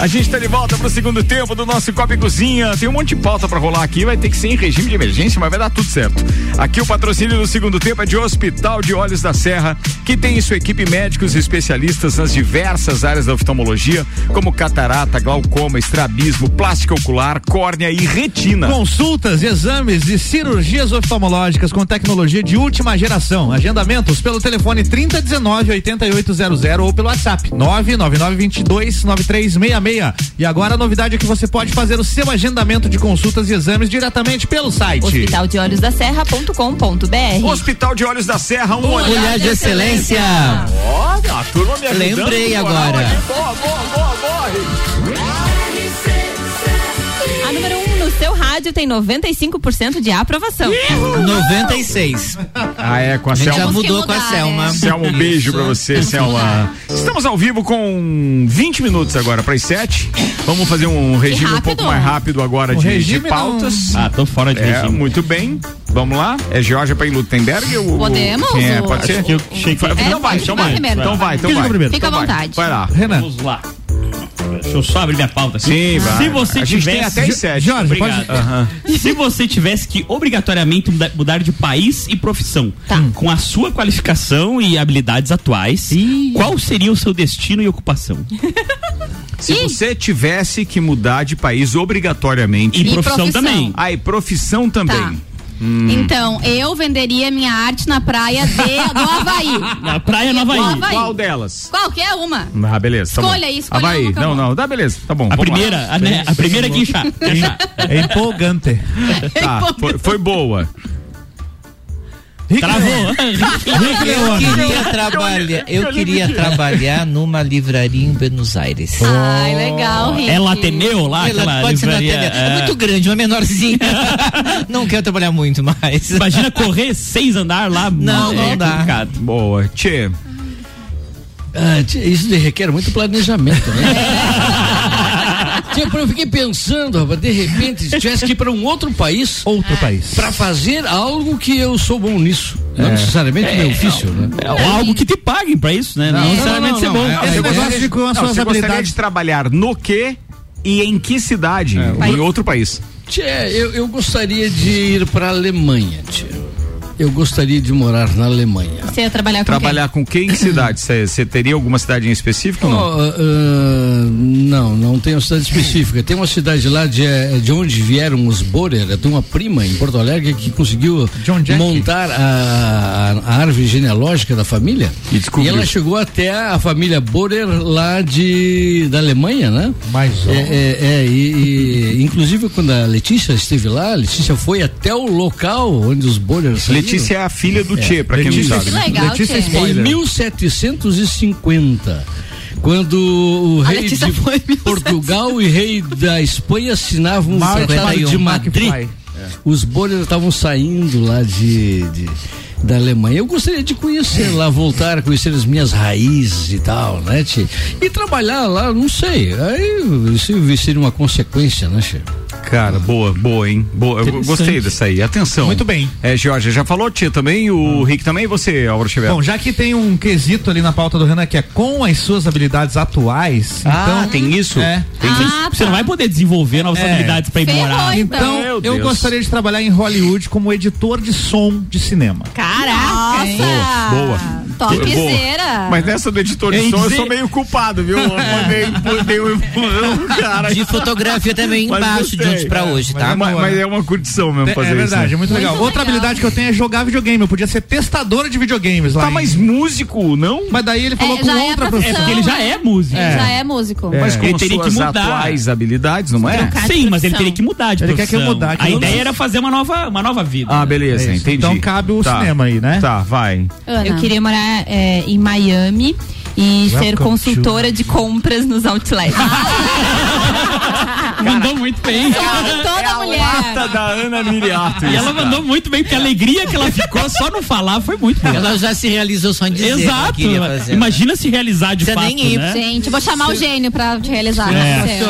A gente está de volta pro segundo tempo do nosso Copa e Cozinha. Tem um monte de pauta para rolar aqui, vai ter que ser em regime de emergência, mas vai dar tudo certo. Aqui o patrocínio do segundo tempo é de Hospital de Olhos da Serra, que tem em sua equipe médicos e especialistas nas diversas áreas da oftalmologia, como catarata, glaucoma, estrabismo, plástica ocular, córnea e retina. Consultas, exames e cirurgias oftalmológicas com tecnologia de última geração. Agendamentos pelo telefone 3019 8800 ou pelo WhatsApp 99922 9366. E agora a novidade é que você pode fazer o seu agendamento de consultas e exames diretamente pelo site. Hospital de Olhos da Serra.com.br. Hospital de Olhos da Serra, um olhar, olhar de excelência. Olha, a turma me ajudando Lembrei agora. boa, boa, boa. Seu rádio tem 95% de aprovação. 96. Ah, é, com a A gente já Selma. mudou com a Selma. Selma, um beijo pra você, Selma. Estamos ao vivo com 20 minutos agora para as 7. Vamos fazer um regime um pouco mais rápido agora de, de pautas. Ah, tô fora de É, regime. muito bem. Vamos lá. É Georgia para Lutemberg ou Podemos, Quem é? Pode ser? Acho que eu cheguei. Então vai, então vai. Então vai, então vai. Fica à Então vontade. Vai lá. Renan. Vamos lá. Deixa eu só abrir minha pauta aqui. Sim, vai. Se você A tivesse. até as sete. Jorge, Obrigado. pode. Aham. Se você tivesse que obrigatoriamente muda- mudar de país e profissão, Tá. com a sua qualificação e habilidades atuais, qual seria o seu destino e ocupação? Se você tivesse que mudar de país obrigatoriamente. E, E profissão, profissão. também. Ah, e profissão também. Tá. Então, eu venderia minha arte na praia de, do Havaí. Na praia Do Havaí. Havaí. Qual delas? Qualquer uma. Ah, beleza. Tá Escolha aí, escolha Havaí. uma, Não, acabou. não, tá beleza. Tá bom. A lá. primeira, a, né, a primeira é guinchar. guinchar. É empolgante. Tá, foi, foi boa. Travou. eu queria trabalhar, eu queria trabalhar numa livraria em Buenos Aires. Ai, legal, Rick. É Lateneu lá? Ela pode livraria, ser Lateneu. É... é muito grande, uma menorzinha. não quero trabalhar muito mais. Imagina correr seis andar lá. Não, não é dá. Complicado. Boa. Tchê. Ah, isso requer muito planejamento, né? tipo, eu fiquei pensando, rapaz, de repente, se tivesse que ir para um outro país. Outro país. Para fazer algo que eu sou bom nisso. Não é. necessariamente é, meu ofício, é, né? É, algo que te paguem para isso, né? Não, não necessariamente ser bom. É, Esse negócio de com as suas habilidades. de trabalhar no que e em que cidade? em outro país? Tchê, eu, eu gostaria de ir para a Alemanha, tchê eu gostaria de morar na Alemanha. Você ia trabalhar com Trabalhar quem? com quem em cidade? Você teria alguma cidade em específico ou não? Uh, não, não tem uma cidade específica. Tem uma cidade lá de, eh, de onde vieram os Borer. Eu tenho uma prima em Porto Alegre que conseguiu montar a, a, árvore genealógica da família. E, e, ela chegou até a família Borer lá de da Alemanha, né? Mais é, é, é e, e, inclusive quando a Letícia esteve lá, a Letícia foi até o local onde os Borer saíram. Letícia é a filha do é. Tchê, pra quem Letícia, não sabe. Né? Legal, Letícia é Em 1750 quando o rei de Portugal e rei da Espanha assinavam o Tratado de Madrid. É. Os bolhas estavam saindo lá de, de, da Alemanha. Eu gostaria de conhecer lá, voltar a conhecer as minhas raízes e tal, né, tia? E trabalhar lá, não sei. Aí isso seria uma consequência, né, tia? Cara, boa, boa, hein? Boa, eu gostei dessa aí. Atenção. Muito bem. É, Jorge, já falou, tia, também, o hum. Rick também e você, Álvaro Xavier? Bom, já que tem um quesito ali na pauta do Renan que é com as suas habilidades atuais, ah, então. tem isso? É. Tem ah, isso. Tá. Você não vai poder desenvolver novas é. habilidades pra ir Ferrou, morar. Então, eu gostaria de trabalhar em Hollywood como editor de som de cinema. Caraca! Boa, boa. Topzera. Mas nessa do editor de som eu sou meio culpado, viu? Eu mandei, um empurrão, cara. De fotografia também embaixo de onde pra hoje, tá? Mas, mas, é uma curtição mesmo é, fazer isso. É verdade, isso, é muito, muito legal. legal. Outra habilidade que eu tenho é jogar videogame. Eu podia ser testadora de videogames lá. Tá, em... mas músico, não? Mas daí ele falou é, com outra é profissão. É porque ele já é músico. Ele já é músico. Mas com ele teria que mudar. atuais habilidades, não é? Sim, mas ele teria que mudar de Ele quer que eu mudar. A ideia era fazer uma nova, uma nova vida. Ah, beleza, entendi. Então cabe o tá. cinema aí, né? Tá, vai. Eu queria morar é, em Miami e Welcome ser consultora to... de compras nos outlets. mandou muito bem. Toda é mulher. A da Ana Miriato. E ela mandou muito bem, porque a alegria que ela ficou só no falar foi muito bom. Ela já se realizou só em dizer Exato. Que fazer, Imagina né? se realizar de Você fato, nem ir. Né? Gente, vou chamar Você... o gênio pra te realizar. É,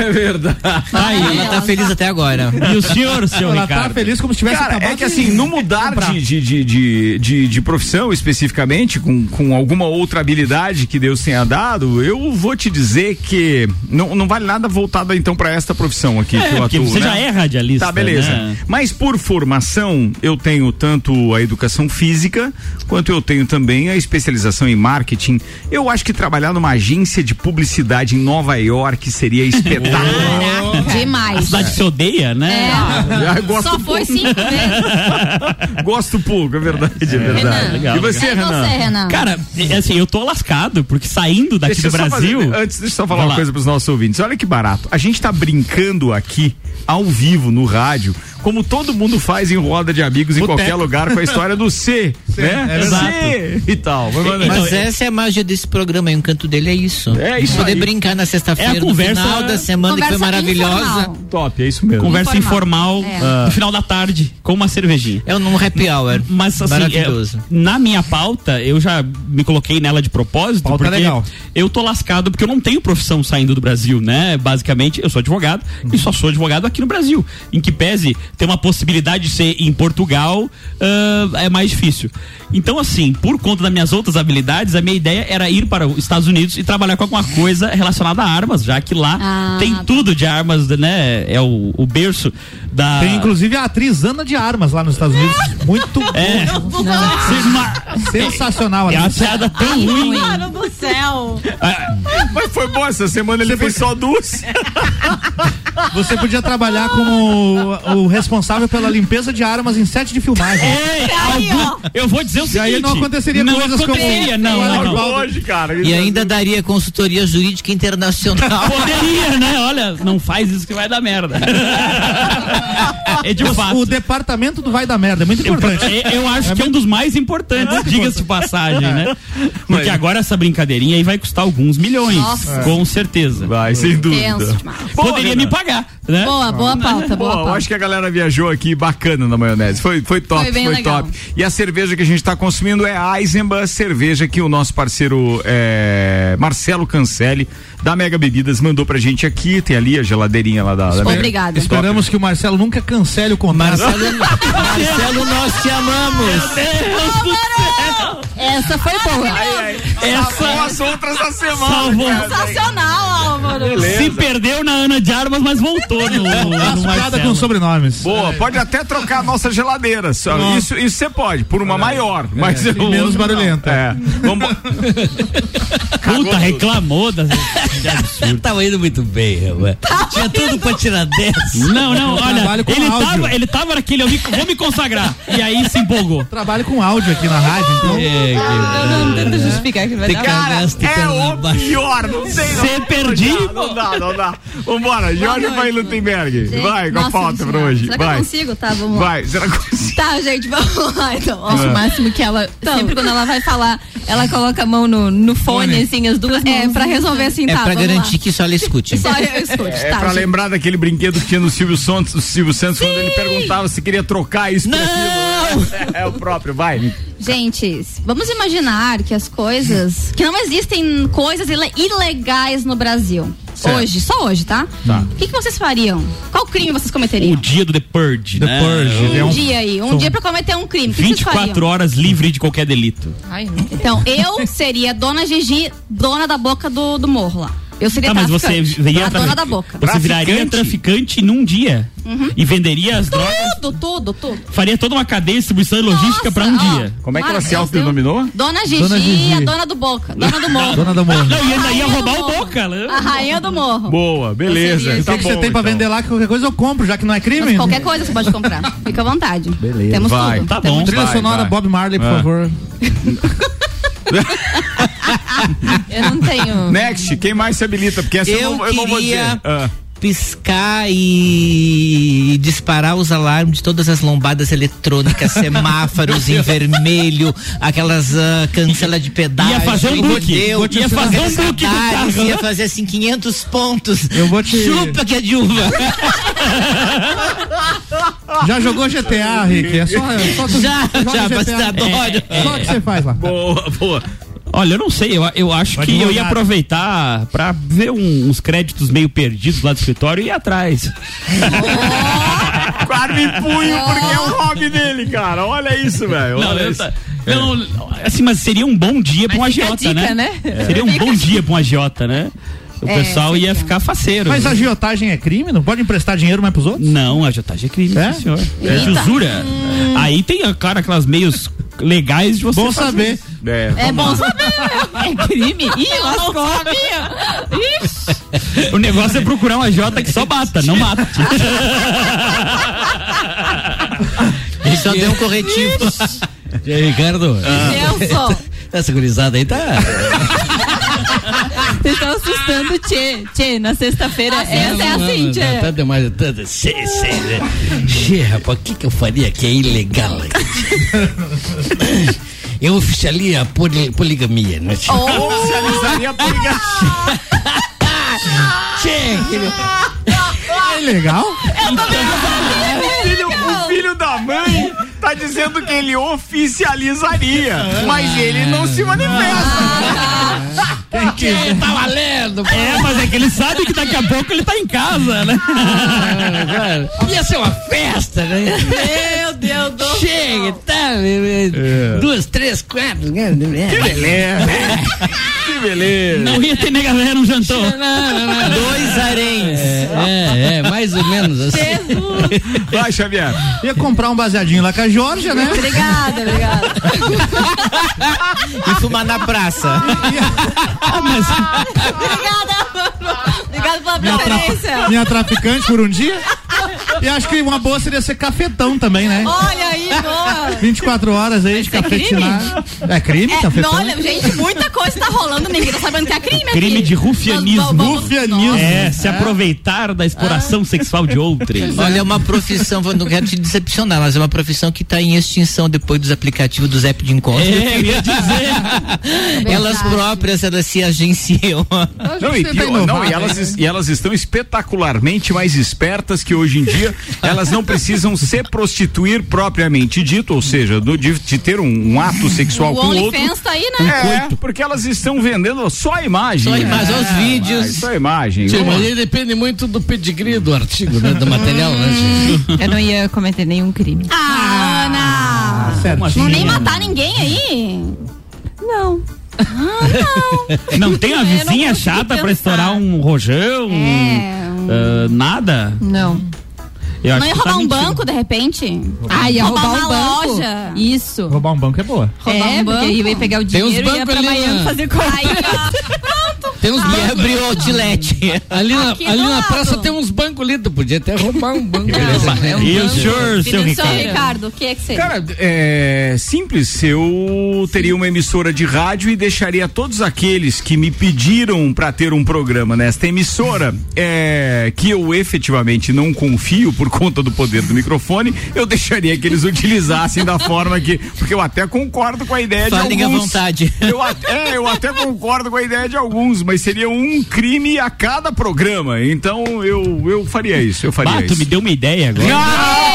é verdade. Tá aí, ela tá feliz até agora. E o senhor, senhor ela Ricardo? tá feliz como se tivesse Cara, acabado é que assim, no mudar de, de, de, de, de, de profissão especificamente, com, com alguma outra habilidade que Deus tenha dado, eu vou te dizer que não, não vale nada voltado então para esta profissão aqui é, que eu atuo. Você né? já é radialista. Tá, beleza. Né? Mas por formação, eu tenho tanto a educação física, quanto eu tenho também a especialização em marketing. Eu acho que trabalhar numa agência de publicidade em Nova York seria espetacular. Demais. A cidade se odeia, né? É. Ah, gosto Só foi cinco vezes. gosto pouco, é verdade, é, é verdade. Legal, e você, legal. Renan? você, Renan? Cara, é assim, eu tô lascado, porque saindo daqui deixa do Brasil. Fazer, antes, deixa eu só falar uma coisa pros nossos ouvintes. Olha que barato. A gente tá brincando aqui, ao vivo, no rádio, como todo mundo faz em roda de amigos em qualquer lugar com a história do C, C né? É C e tal. Mas, Mas essa é a magia desse programa, o canto dele é isso. É isso Poder aí. brincar na sexta-feira, é no final da semana que foi maravilhosa. Informal. Top, é isso mesmo. Conversa informal, informal é. no final da tarde, com uma cervejinha. É um happy hour. Mas assim, maravilhoso. É, na minha pauta, eu já me coloquei nela de propósito, pauta porque legal. eu tô lascado porque eu não tenho profissão saindo do Brasil, né? Basicamente, eu sou advogado uhum. e só sou advogado aqui no Brasil. Em que pese ter uma possibilidade de ser em Portugal, uh, é mais difícil. Então, assim, por conta das minhas outras habilidades, a minha ideia era ir para os Estados Unidos e trabalhar com alguma coisa relacionada a armas, já que lá ah, tem tá. tudo de armas, né? É o, o berço da. Tem inclusive a atriz Ana de Armas lá nos Estados Unidos. Muito é. sensacional. É uma piada tão Ai, ruim. Mano do céu. Mas foi bom essa semana, ele Você fez foi... só duas. Você podia trabalhar como o, responsável pela limpeza de armas em sete de filmagem. É, algum, eu vou dizer o seguinte. E aí não aconteceria não coisas aconteceria, como. Não, não, não. Hoje, cara. E ainda daria consultoria jurídica internacional. Poderia, né? Olha, não faz isso que vai dar merda. é de fato. O departamento do vai dar merda é muito importante. Eu, eu acho é que é um dos mais importantes, é diga-se de passagem, né? Porque agora essa brincadeirinha aí vai custar alguns milhões, Nossa. com certeza. Vai, sem dúvida. Poderia me pagar, né? Boa, boa pauta, boa pauta. Eu acho que a galera viajou aqui bacana na maionese. Foi, foi top, foi, foi top. E a cerveja que a gente está consumindo é a Eisenbahn, cerveja que o nosso parceiro é, Marcelo Cancelli da Mega Bebidas mandou pra gente aqui. Tem ali a geladeirinha lá da, da Obrigada. Esperamos que o Marcelo nunca cancele o contrato. Marcelo, Marcelo nós te amamos. Meu Deus do céu. Essa foi boa. Ai, ai. Essa as outras da semana. Salvou. Sensacional, Álvaro. Se perdeu na Ana de Armas, mas voltou no, no com sobrenomes. Boa, pode até trocar a nossa geladeira. Isso isso você pode, por uma é. maior, é. mas eu, menos barulhenta. É. Vamos Puta, reclamou das tava indo muito bem, rapaz. Tinha tudo pra tirar 10. Não, não, olha, ele tava, ele tava naquele, eu vou me consagrar. E aí se empolgou. Trabalho com áudio aqui na rádio, então. É, não, não tenta justificar que vai dar. Cara, é o pior, não sei não. Você perdi? Não dá, não dá. Vambora, Jorge vai Lutemberg. Vai, com a pauta pra hoje. Será vai. que eu consigo? Tá, vamos lá. Vai, será que consigo? Tá, gente, vamos lá então. Acho o máximo que ela, então, sempre quando ela vai falar, ela coloca a mão no, no fone, fone. assim, as duas mãos. É, pra resolver assim, é tá. Pra garantir lá. que só ela escute. Só eu escute. É, tá, pra gente. lembrar daquele brinquedo que tinha no Silvio Santos, Silvio Santos quando ele perguntava se queria trocar isso por aquilo. É, é o próprio, vai. Gente, vamos imaginar que as coisas. que não existem coisas ilegais no Brasil. Certo. Hoje, só hoje, tá? Tá. O que, que vocês fariam? Qual crime vocês cometeriam? O dia do The Purge. The né? Purge. Um, é um dia aí, um São dia pra cometer um crime. 24 horas livre de qualquer delito. Ai, então, eu seria dona Gigi, dona da boca do, do morro lá. Eu seria tá, mas você viria a dona da boca. Você viraria traficante num dia uhum. e venderia as tudo, drogas. Tudo, tudo, tudo. Faria toda uma cadeia de distribuição e logística para um ó, dia. Como é que ela se autodenominou? Dona Gigi, dona Gigi, a dona do Boca. Dona do morro. dona do morro. Não, e ainda ia roubar o Boca. Né? A rainha do morro. Boa, beleza. O que, tá que você tem pra então. vender lá? Que qualquer coisa eu compro, já que não é crime? Mas qualquer coisa você pode comprar. Fica à vontade. Beleza. Temos vai. tudo. Tá Temos bom. Trilha vai, sonora vai. Bob Marley, por ah. favor. eu não tenho. Next, quem mais se habilita? Porque essa eu, eu, não, eu não vou dizer. Ah piscar e disparar os alarmes de todas as lombadas eletrônicas, semáforos em vermelho, aquelas uh, cancela de pedágio. Ia fazer um book. Deu, ia fazer um book Ia fazer assim 500 pontos. Eu vou te... Chupa que é de uva. Já jogou GTA, Rick? É só, é só tu, já, já, mas adoro. É, é, só o que você faz lá. Boa, boa. Olha, eu não sei, eu, eu acho Pode que eu ia aproveitar pra ver um, uns créditos meio perdidos lá do escritório e ir atrás. Oh, arma em punho, porque é o hobby dele, cara. Olha isso, velho. Não, tá, não, assim, mas seria um bom dia pra um agiota, dica, né? né? Seria um bom dia pra um agiota, né? O é, pessoal ia ficar faceiro. Mas a agiotagem é crime? Não pode emprestar dinheiro mais pros outros? Não, a agiotagem é crime, é? senhor. É usura. Hum. Aí tem, claro, aquelas meios legais de você Bom saber. É, é bom lá. saber. É crime? Ih, lascou. O negócio é procurar uma Jota que só bata, não mata. Ele só deu um corretivo. E aí, Ricardo? Ah. Essa gurizada aí tá. Vocês estão assustando o Tchê. Tchê, na sexta-feira essa é assim, Tchê. Tá demais. Tá, tchê, tchê, tchê, rapaz, o que, que eu faria que é ilegal? eu oficiaria a poli, poligamia, né? Tchê? Oh, oficializaria a poligamia. Tchê, é legal? o, filho, o filho da mãe tá dizendo que ele oficializaria, mas ele não se manifesta. Quem quiser. tá valendo. É, mas é que ele sabe que daqui a pouco ele tá em casa, né? Ah, Ia ser uma festa, né? Meu Deus do Chega, tá? É. Duas, três, quatro. Que beleza. que beleza. Não ia ter nega velha no jantar. Dois aréns. É, é, é, mais ou menos assim. Jesus. Vai, Xavier. Ia comprar um baseadinho lá com a Georgia, né? Obrigada, obrigada. e fumar na praça. Ah, mas... Obrigada. Obrigado pela minha, preferência. minha traficante por um dia. E acho que uma boa seria ser cafetão também, né? Olha aí, boa. 24 horas aí de cafetinar. É crime, É, cafetão? olha, gente, muita coisa tá rolando, ninguém tá sabendo que é crime aqui. Crime de rufianismo. Rufianismo. É, se aproveitar da exploração sexual de outrem. Olha, é uma profissão, não quero te decepcionar, mas é uma profissão que está em extinção depois dos aplicativos dos app de encontro. É, eu ia dizer. elas próprias, elas se agenciam. Não, e, pior, não, e, elas, e elas estão espetacularmente mais espertas que hoje em dia elas não precisam se prostituir propriamente dito, ou seja, do- de, de ter um, um ato sexual O com o outro. Tá aí, né? É, porque elas estão vendendo só a imagem. Só a imagem, os vídeos. Ah, Só a imagem. Sim, mas aí depende muito do pedigree do artigo, né? Do material, né? Eu não ia cometer nenhum crime. Ah, Ana! certo. Não nem matar ninguém aí? Não. Não tem uma Eu não vizinha chata pra estourar um rojão? É, ah, nada? Não. Eu Não acho ia que tá roubar um mentindo. banco, de repente? Ah, ia Roubar roubar, uma um banco. loja. Isso. Roubar um banco é boa. Roubar é, um porque banco. eu ia pegar o dinheiro e ia pra Miami fazer. Aí, ó, Tem uns E bancos. abriu o outlet. Ali na, ali na praça tem uns bancos ali, tu podia até roubar um banco. É um E o senhor, seu Ricardo? Ricardo, o que é que você... Cara, é simples. Eu teria uma emissora de rádio e deixaria todos aqueles que me pediram para ter um programa nesta emissora, é, que eu efetivamente não confio por conta do poder do microfone, eu deixaria que eles utilizassem da forma que. Porque eu até concordo com a ideia Falem de à alguns. vontade. Eu até, é, eu até concordo com a ideia de alguns, mas seria um crime a cada programa. Então eu, eu faria isso. Eu faria Ah, tu isso. me deu uma ideia agora.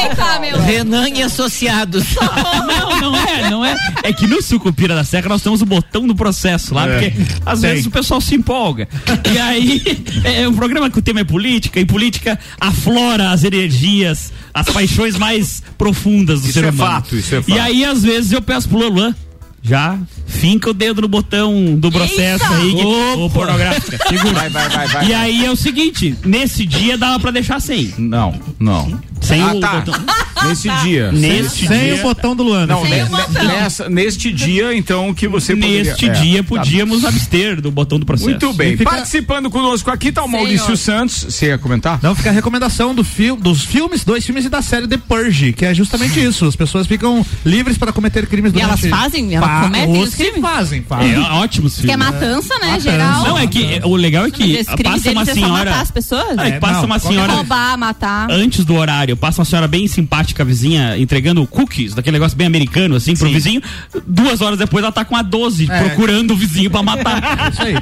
Eita, meu... Renan e associados. Não, não é, não é. É que no Sucupira da Serra nós temos o botão do processo lá, É. porque às Tem. vezes o pessoal se empolga. E aí, é um programa que o tema é política, e política aflora as energias, as paixões mais profundas do Isso ser é humano. fato, isso é E fato. aí, às vezes, eu peço pro Luan, já finca o dedo no botão do processo Eita! aí, que, ô pornográfica, segura. Vai, vai, vai, vai. E aí é o seguinte, nesse dia dava pra deixar sem. Não, não. Sem ah, o tá. botão. Nesse dia. Nesse Sem dia. o botão do Luana. Não, Sem ne- o botão. ne- nessa, neste dia, então, que você poderia... Neste é, dia tá. podíamos abster do botão do processo. Muito bem. Fica- Participando conosco aqui tá o Maurício Santos. Você ia comentar? Não, fica a recomendação do fil dos filmes, dois filmes e da série The Purge, que é justamente isso. As pessoas ficam livres para cometer crimes E elas fazem? Elas cometem os crimes? fazem, fazem. É, ótimos Que é filmes. matança, né, Matança. geral. Não, é que é, o legal é que passa uma é senhora. matar as pessoas? É, É, passa não, uma senhora. Roubar, matar. Antes do horário, passa uma senhora bem simpática, vizinha, entregando cookies, daquele negócio bem americano, assim, pro vizinho. Duas horas depois ela tá com a 12, É. procurando o vizinho pra matar. Isso aí.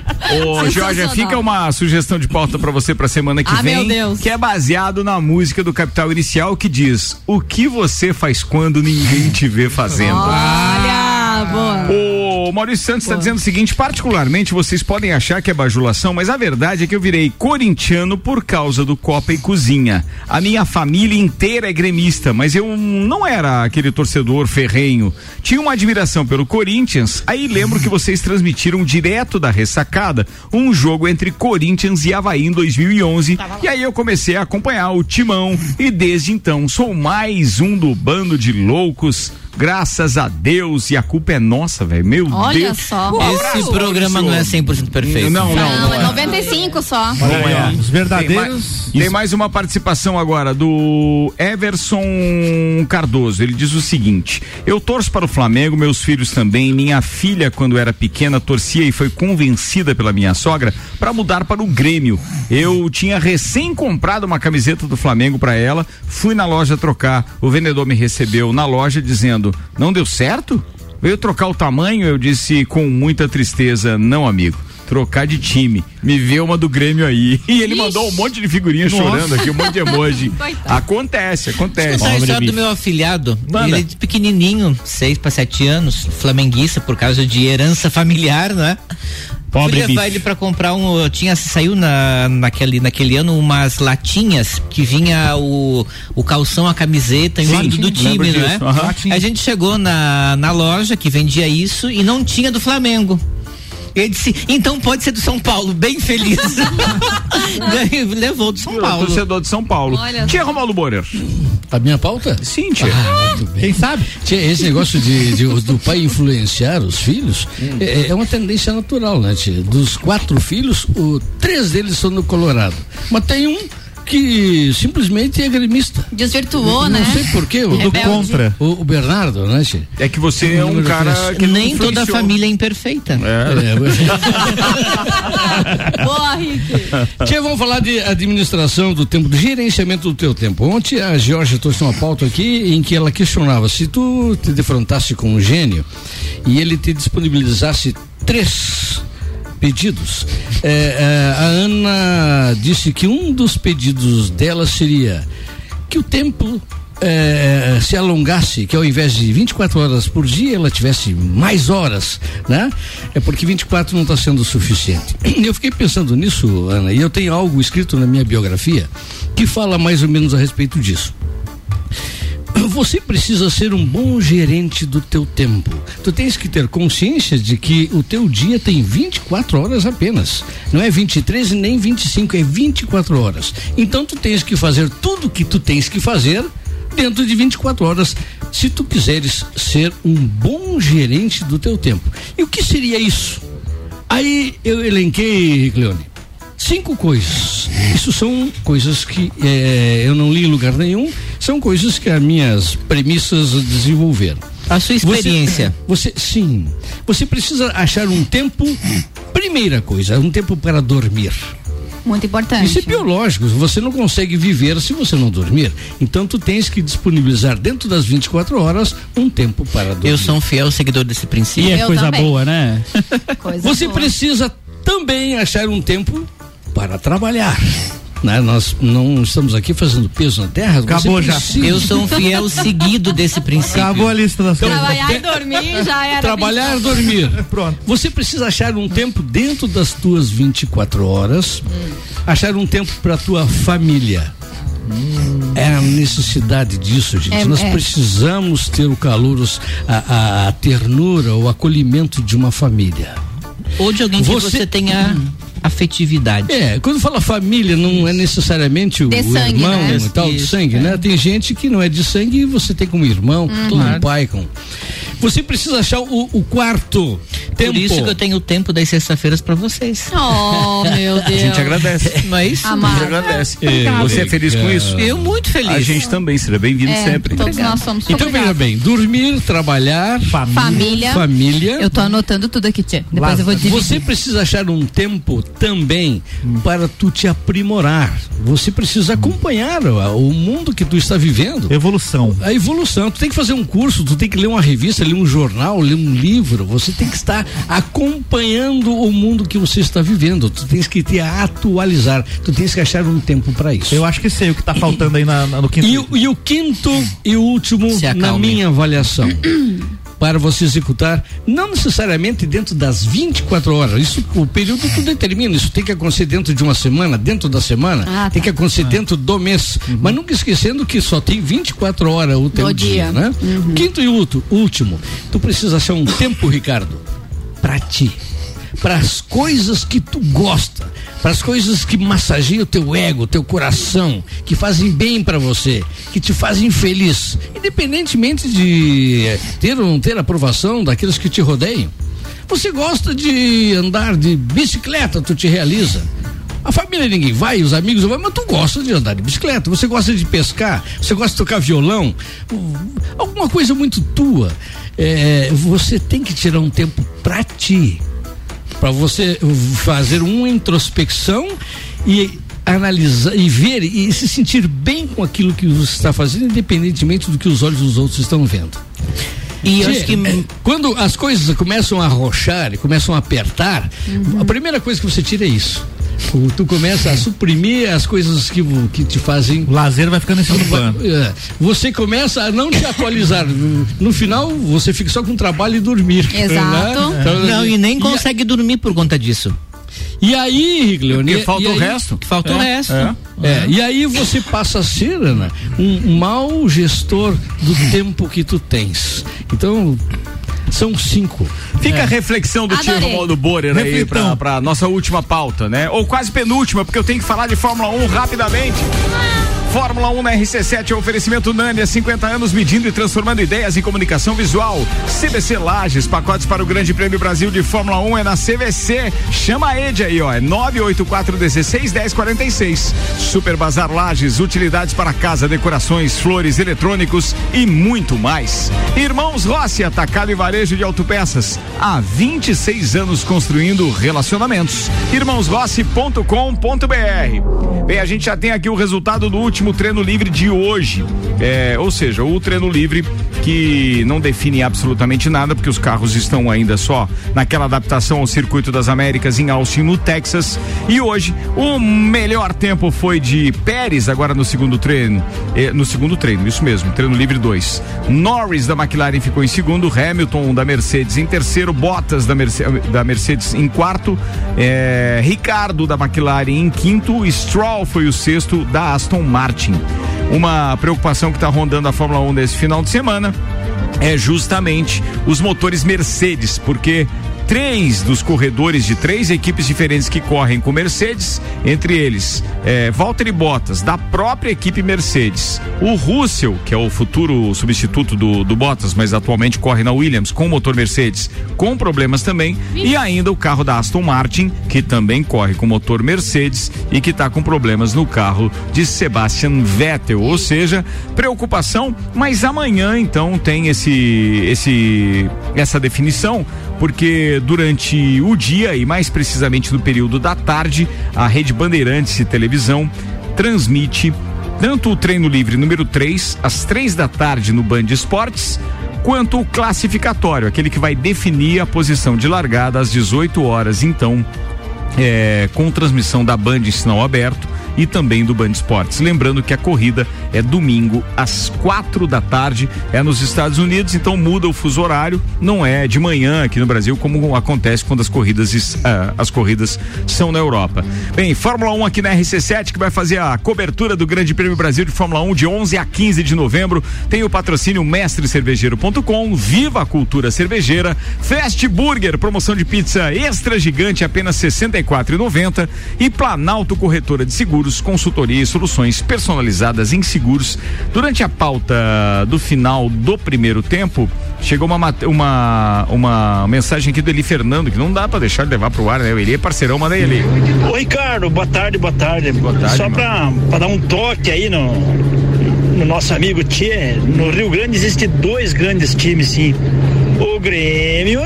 Ô, Jorge, fica uma sugestão de pauta pra você pra semana que Ah, vem. meu Deus. Que é baseado na música do Capital Inicial que diz: O que você faz quando ninguém te vê fazendo? Olha, boa. O Maurício Santos está dizendo o seguinte: particularmente vocês podem achar que é bajulação, mas a verdade é que eu virei corintiano por causa do Copa e Cozinha. A minha família inteira é gremista, mas eu não era aquele torcedor ferrenho. Tinha uma admiração pelo Corinthians. Aí lembro que vocês transmitiram direto da ressacada um jogo entre Corinthians e Havaí em 2011. E aí eu comecei a acompanhar o Timão e desde então sou mais um do bando de loucos. Graças a Deus, e a culpa é nossa, velho. Meu Olha Deus. só. Esse programa não é 100% perfeito. Não, não, Não, não é é. 95 só. Não é. Os Tem verdadeiros. mais, tem mais uma participação agora do Everson Cardoso. Ele diz o seguinte: Eu torço para o Flamengo, meus filhos também. Minha filha, quando era pequena, torcia e foi convencida pela minha sogra para mudar para o Grêmio. Eu tinha recém comprado uma camiseta do Flamengo para ela, fui na loja trocar. O vendedor me recebeu na loja dizendo: Não deu certo? Veio trocar o tamanho, eu disse com muita tristeza: Não, amigo trocar de time. Me vê uma do Grêmio aí. E ele Ixi. mandou um monte de figurinhas chorando aqui, um monte de emoji. acontece, acontece. Essa é a história do meu afilhado. Manda. Ele é de pequenininho, 6 para 7 anos, flamenguista por causa de herança familiar, né? Pobre Fui levar bicho. ele pra comprar um. Tinha, saiu na, naquele, naquele ano umas latinhas que vinha o, o calção, a camiseta e o Sim, nome do time, não é? aham. A gente chegou na, na loja que vendia isso e não tinha do Flamengo. Ele disse, então pode ser do São Paulo, bem feliz. Levou do São Paulo. Torcedor de São Paulo. Olha Tia Romualdo Borer. A minha pauta? Sim, tia. Ah, muito bem. Quem sabe? Tia, esse negócio de, de- do pai influenciar os filhos é, é uma tendência natural, né, tia? Dos quatro filhos, o, três deles são no Colorado. Mas tem um que simplesmente é gremista. Desvirtuou, Não né? sei porquê. O, Rebelde. Contra. o, o Bernardo, né, tia? É que você é um cara que não Nem toda a família é imperfeita. É. Boa, Rick. Tia, vamos falar de administração do tempo, de gerenciamento do teu tempo. Ontem a Georgia trouxe uma pauta aqui em que ela questionava se tu te defrontasse com um gênio e ele te disponibilizasse três pedidos. É, é, a Ana disse que um dos pedidos dela seria que o tempo é, se alongasse, que ao invés de 24 horas por dia, ela tivesse mais horas, né? É porque 24 não está sendo suficiente. Eu fiquei pensando nisso, Ana, e eu tenho algo escrito na minha biografia que fala mais ou menos a respeito disso. Você precisa ser um bom gerente do teu tempo. Tu tens que ter consciência de que o teu dia tem 24 horas apenas. Não é 23 e nem 25, é 24 horas. Então tu tens que fazer tudo que tu tens que fazer dentro de 24 horas, se tu quiseres ser um bom gerente do teu tempo. E o que seria isso? Aí eu elenquei, Cleone, cinco coisas. Isso são coisas que eh, eu não li em lugar nenhum, são coisas que as minhas premissas desenvolveram. A sua experiência. Você, você- sim. Você precisa achar um tempo, primeira coisa, um tempo para dormir. Muito importante. Isso é biológico, você não consegue viver se você não dormir. Então tu tens que disponibilizar dentro das 24 horas um tempo para dormir. Eu sou um fiel seguidor desse princípio. E é Eu coisa também. boa, né? Coisa Você boa. precisa também achar um tempo para trabalhar. Né? Nós não estamos aqui fazendo peso na terra. Acabou você já. precisa- Eu sou um fiel seguido desse princípio. Acabou a lista das coisas. Trabalhar e dormir já era. Trabalhar, dormir. Pronto. Você precisa achar um tempo dentro das tuas 24 horas, achar um tempo para tua família. É a necessidade disso, gente. É, Nós é. precisamos ter o calor, a, a- a ternura, o acolhimento de uma família. Ou de alguém que Você- você, tenha afetividade. É, quando fala família, não é necessariamente o, o sangue, irmão né? e tal, de sangue, é. né? Tem gente que não é de sangue e você tem como irmão, como um pai, com. Você precisa achar o, o quarto tempo. Por isso que eu tenho o tempo das sextas-feiras pra vocês. Oh, meu Deus. A gente agradece. Não é isso? A gente agradece. Você é feliz com isso? Eu muito feliz. A gente também, seja bem-vindo É, sempre. Todos nós somos Então veja bem, dormir, trabalhar, Família. família. Eu tô anotando tudo aqui, tia. Depois eu vou dividir. Você precisa achar um tempo também para tu te aprimorar. Você precisa acompanhar o, o mundo que tu está vivendo. Evolução. A evolução. Tu tem que fazer um curso, tu tem que ler uma revista, ler um jornal, ler um livro. Você tem que estar acompanhando o mundo que você está vivendo. Tu tens que te atualizar. Tu tens que achar um tempo para isso. Eu acho que sei o que tá faltando aí na, na- no quinto. E, o- e o quinto e o último, na minha avaliação, para você executar, não necessariamente dentro das 24 horas. Isso, o período tu determina. Isso tem que acontecer dentro de uma semana, dentro da semana, Ah, tem tá. que acontecer dentro do mês. Mas nunca esquecendo que só tem 24 horas o teu dia, dia. né? Quinto e último, último, tu precisa achar um tempo, Ricardo, para ti. Para as coisas que tu gosta, para as coisas que massageiam o teu ego, teu coração, que fazem bem para você, que te fazem feliz, independentemente de eh, ter ou não ter aprovação daqueles que te rodeiam. Você gosta de andar de bicicleta, tu te realiza. A família ninguém vai, os amigos vão, mas tu gosta de andar de bicicleta, você gosta de pescar, você gosta de tocar violão, alguma coisa muito tua. É, você tem que tirar um tempo pra ti, para você fazer uma introspecção e analisar e ver e se sentir bem com aquilo que você está fazendo, independentemente do que os olhos dos outros estão vendo. E Tchê, acho que é, quando as coisas começam a arrochar e começam a apertar, a primeira coisa que você tira é isso. O- Tu começa a suprimir as coisas que, que te fazem. O lazer vai ficando em segundo plano. É, Você começa a não te atualizar. No, final, você fica só com trabalho e dormir. Exato. né? Então, não, e nem e- consegue dormir por conta disso. E aí, Riglione, Porque falta e o aí- resto. Que falta o É, resto. é. É, e aí você passa a ser, Ana, um mau gestor do tempo que tu tens. Então, São cinco. Fica é. a reflexão do Adorei. tio Romualdo Borer aí pra, pra nossa última pauta, né? Ou quase penúltima, porque eu tenho que falar de Fórmula 1 rapidamente. Fórmula 1 na RC7 é oferecimento Nani há 50 anos medindo e transformando ideias em comunicação visual. CVC Lages, pacotes para o Grande Prêmio Brasil de Fórmula 1 é na CVC. Chama a Ed aí, ó, é 984 16 1046. Super Bazar Lages, utilidades para casa, decorações, flores, eletrônicos e muito mais. Irmãos Rossi, atacado e varejo de autopeças. Há 26 anos construindo relacionamentos. Irmãosrossi.com.br. Bem, a gente já tem aqui o resultado do último último treino livre de hoje. É, ou seja, o treino livre que não define absolutamente nada, porque os carros estão ainda só naquela adaptação ao circuito das Américas em Austin, no Texas. E hoje, o melhor tempo foi de Pérez, agora no segundo treino. É, no segundo treino, isso mesmo, treino livre 2. Norris da McLaren ficou em segundo, Hamilton da Mercedes em terceiro, Bottas da, Merce da Mercedes em quarto, é, Ricardo da McLaren em quinto, Stroll foi o sexto da Aston Martin. Martin. Uma preocupação que está rondando a Fórmula 1 nesse final de semana é justamente os motores Mercedes, porque três dos corredores de três equipes diferentes que correm com Mercedes, entre eles é, Valtteri Bottas, da própria equipe Mercedes, o Russell, que é o futuro substituto do, do Bottas, mas atualmente corre na Williams com motor Mercedes, com problemas também, e ainda o carro da Aston Martin, que também corre com motor Mercedes e que está com problemas no carro de Sebastian Vettel, ou seja, preocupação, mas amanhã então tem esse esse essa definição porque durante o dia e mais precisamente no período da tarde, a Rede Bandeirantes de Televisão transmite tanto o treino livre número 3, às três da tarde no Band Esportes, quanto o classificatório, aquele que vai definir a posição de largada às 18 horas, então, é, com transmissão da Band em sinal aberto e também do Band Esportes. Lembrando que a corrida é domingo às quatro da tarde, é nos Estados Unidos, então muda o fuso horário, não é de manhã aqui no Brasil como acontece quando as corridas uh, as corridas são na Europa. Bem, Fórmula 1 aqui na RC7 que vai fazer a cobertura do Grande Prêmio Brasil de Fórmula 1 de 11 a 15 de novembro. Tem o patrocínio mestrecervejeiro.com, Viva a Cultura Cervejeira, Fast Burger, promoção de pizza extra gigante apenas 64,90 e Planalto Corretora de Seguros seguros, consultoria e soluções personalizadas em seguros. Durante a pauta do final do primeiro tempo, chegou uma, uma, uma mensagem aqui do Eli Fernando, que não dá para deixar de levar pro ar, né? O Eli é parceirão, manda aí, Eli. Ô Ricardo, boa tarde, boa tarde. Boa tarde Só para dar um toque aí no, no nosso amigo Tchê, no Rio Grande existe dois grandes times, sim. O Grêmio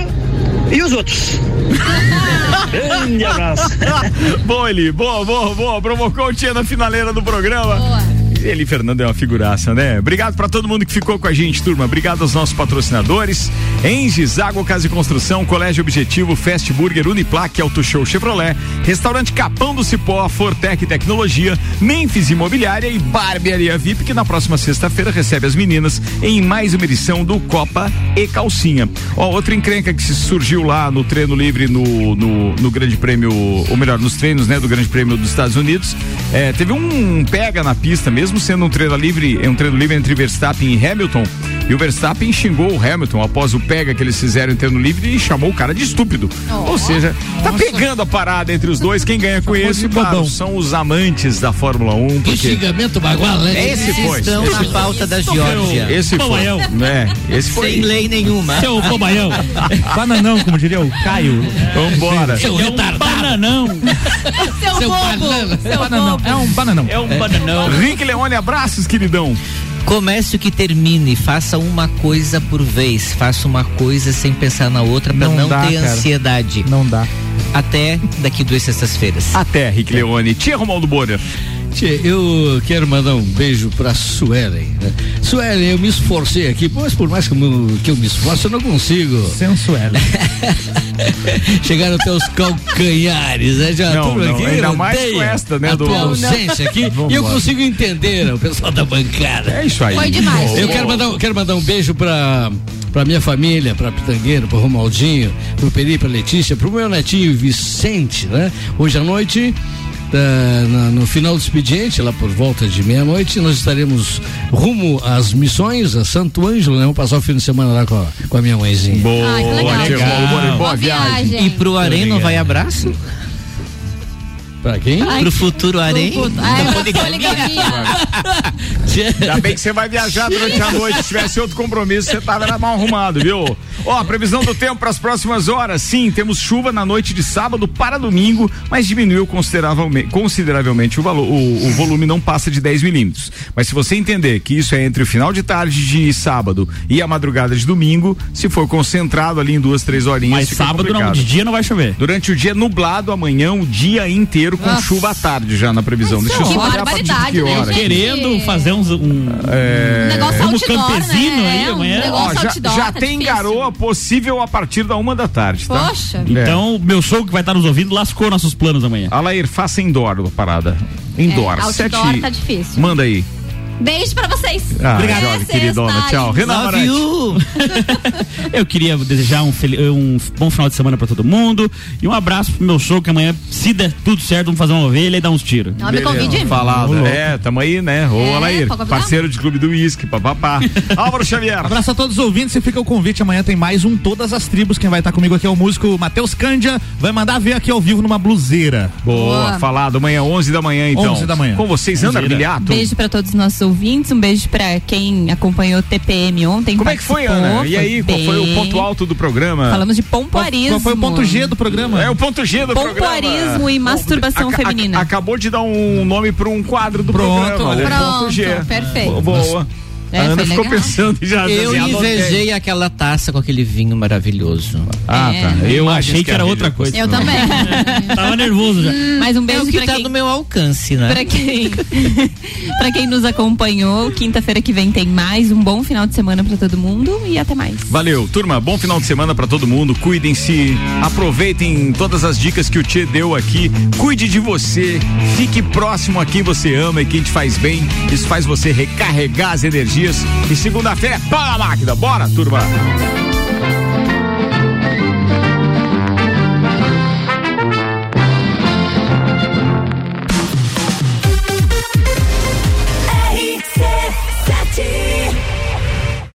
e os outros. Grande abraço. boa, Eli. Boa, boa, boa. Provocou o tia na finaleira do programa. Boa. Ele, Fernando, é uma figuraça, né? Obrigado para todo mundo que ficou com a gente, turma. Obrigado aos nossos patrocinadores. Enges, Água, Casa e Construção, Colégio Objetivo, Fast Burger, Uniplaque, Auto Show Chevrolet, Restaurante Capão do Cipó, Fortec Tecnologia, Memphis Imobiliária e Barbearia VIP, que na próxima sexta-feira recebe as meninas em mais uma edição do Copa e Calcinha. Ó, outra encrenca que surgiu lá no treino livre no, no, no Grande Prêmio, ou melhor, nos treinos, né, do Grande Prêmio dos Estados Unidos. É, teve um pega na pista mesmo mesmo sendo um treino livre, um treino livre entre Verstappen e Hamilton, e o Verstappen xingou o Hamilton após o pega que eles fizeram em treino livre e chamou o cara de estúpido. Oh, Ou seja, tá nossa. pegando a parada entre os dois. Quem ganha com esse, claro, são os amantes da Fórmula 1. Porque... Que xingamento bagual, né? Esse foi. Estão esse na pauta da Geórgia. Esse foi. É, esse foi. Sem lei nenhuma. Seu bobaião. Bananão, como diria o Caio. Vambora. Seu é retardado. bananão. Seu, Seu bobo. Seu bananão. É um bananão. É um bananão. Rick Olha, abraços, queridão. Comece o que termine, faça uma coisa por vez, faça uma coisa sem pensar na outra para não, não dá, ter cara. ansiedade. Não dá. Até daqui duas sextas-feiras. Até, Rick Leone. Tia Romualdo Borer. Tchê, eu quero mandar um beijo pra Suelen. Né? Suelen, eu me esforcei aqui, mas por mais que eu, que eu me esforce, eu não consigo. Sensuela. Chegaram até os calcanhares, né? Já não, não, aqui, ainda mais com esta, né? A do... tua ausência aqui. e eu consigo entender o pessoal da bancada. É isso aí. Foi demais. Eu quero mandar, quero mandar um beijo pra pra minha família, pra Pitangueiro, pro Romaldinho, pro Peri, pra Letícia, pro meu netinho Vicente, né? Hoje à noite da, na, no final do expediente, lá por volta de meia-noite, nós estaremos rumo às missões, a Santo Ângelo, né? Vamos passar o fim de semana lá com a, com a minha mãezinha. Boa, Ai, legal. legal. Boa, boa viagem. E pro Areno vai abraço? Pra quem? Ai, Pro futuro. Ah, poligamia. Ainda bem que você vai viajar durante a noite. Se tivesse outro compromisso, você tava mal arrumado, viu? Ó, a previsão do tempo para as próximas horas. Sim, temos chuva na noite de sábado para domingo, mas diminuiu consideravelmente, consideravelmente o, valor, o, o volume não passa de 10 milímetros. Mas se você entender que isso é entre o final de tarde de sábado e a madrugada de domingo, se for concentrado ali em duas, três horinhas. Mas sábado não, de dia não vai chover. Durante o dia nublado, amanhã o dia inteiro com Nossa. chuva à tarde já na previsão. Mas Deixa eu só olhar a partir de que hora. Né, Querendo fazer uns, um, é... negócio outdoor, campesino né? aí amanhã. Um Ó, já, outdoor, já tá tem difícil. garoa possível a partir da uma da tarde, tá? Poxa. É. Então, meu sogro que vai estar nos ouvindo lascou nossos planos amanhã. Alair, faça indoor a parada. Indoor. É, Sete... tá difícil. Manda aí. Beijo pra vocês. Ah, Obrigado, é queridona. Tchau. Renan Eu queria desejar um, um, bom final de semana pra todo mundo e um abraço pro meu show que amanhã, se der tudo certo, vamos fazer uma ovelha e dar uns tiros. Não, me convide. Falado. É, tamo aí, né? Ô, é, Alair, parceiro de clube do uísque, papapá. Álvaro Xavier. Abraço a todos os ouvintes e fica o convite. Amanhã tem mais um Todas as Tribos. Quem vai estar comigo aqui é o músico Matheus Cândia. Vai mandar ver aqui ao vivo numa bluseira. Boa, Boa. falado. Amanhã, 11 da manhã, então. 11 da manhã. Com vocês, Ana Bilhato. Beijo pra todos os nossos ouvintes. Um beijo pra quem acompanhou o TPM ontem. Como é que foi, Ana? E aí, qual foi o ponto alto do programa? Falamos de pompoarismo. Qual, foi o ponto G do programa? É o ponto G do pompoarismo programa. Pompoarismo e masturbação a, feminina. A, acabou de dar um nome para um quadro do Pronto, programa. Olha. Pronto, ponto G. Perfeito. Boa. É, a Ana ficou legal. pensando já. Eu assim, invejei aquela taça com aquele vinho maravilhoso. Ah, é. tá. Eu achei que era outra coisa. Eu também. Tava nervoso já. Mas um beijo é o que pra tá quem... no meu alcance, né? Pra quem, pra quem nos acompanhou, quinta-feira que vem tem mais. Um bom final de semana pra todo mundo e até mais. Valeu, turma. Bom final de semana pra todo mundo. Cuidem-se, aproveitem todas as dicas que o Tchê deu aqui. Cuide de você, fique próximo a quem você ama e quem te faz bem. Isso faz você recarregar as energias dias. E segunda-feira pau na máquina. Bora, turma!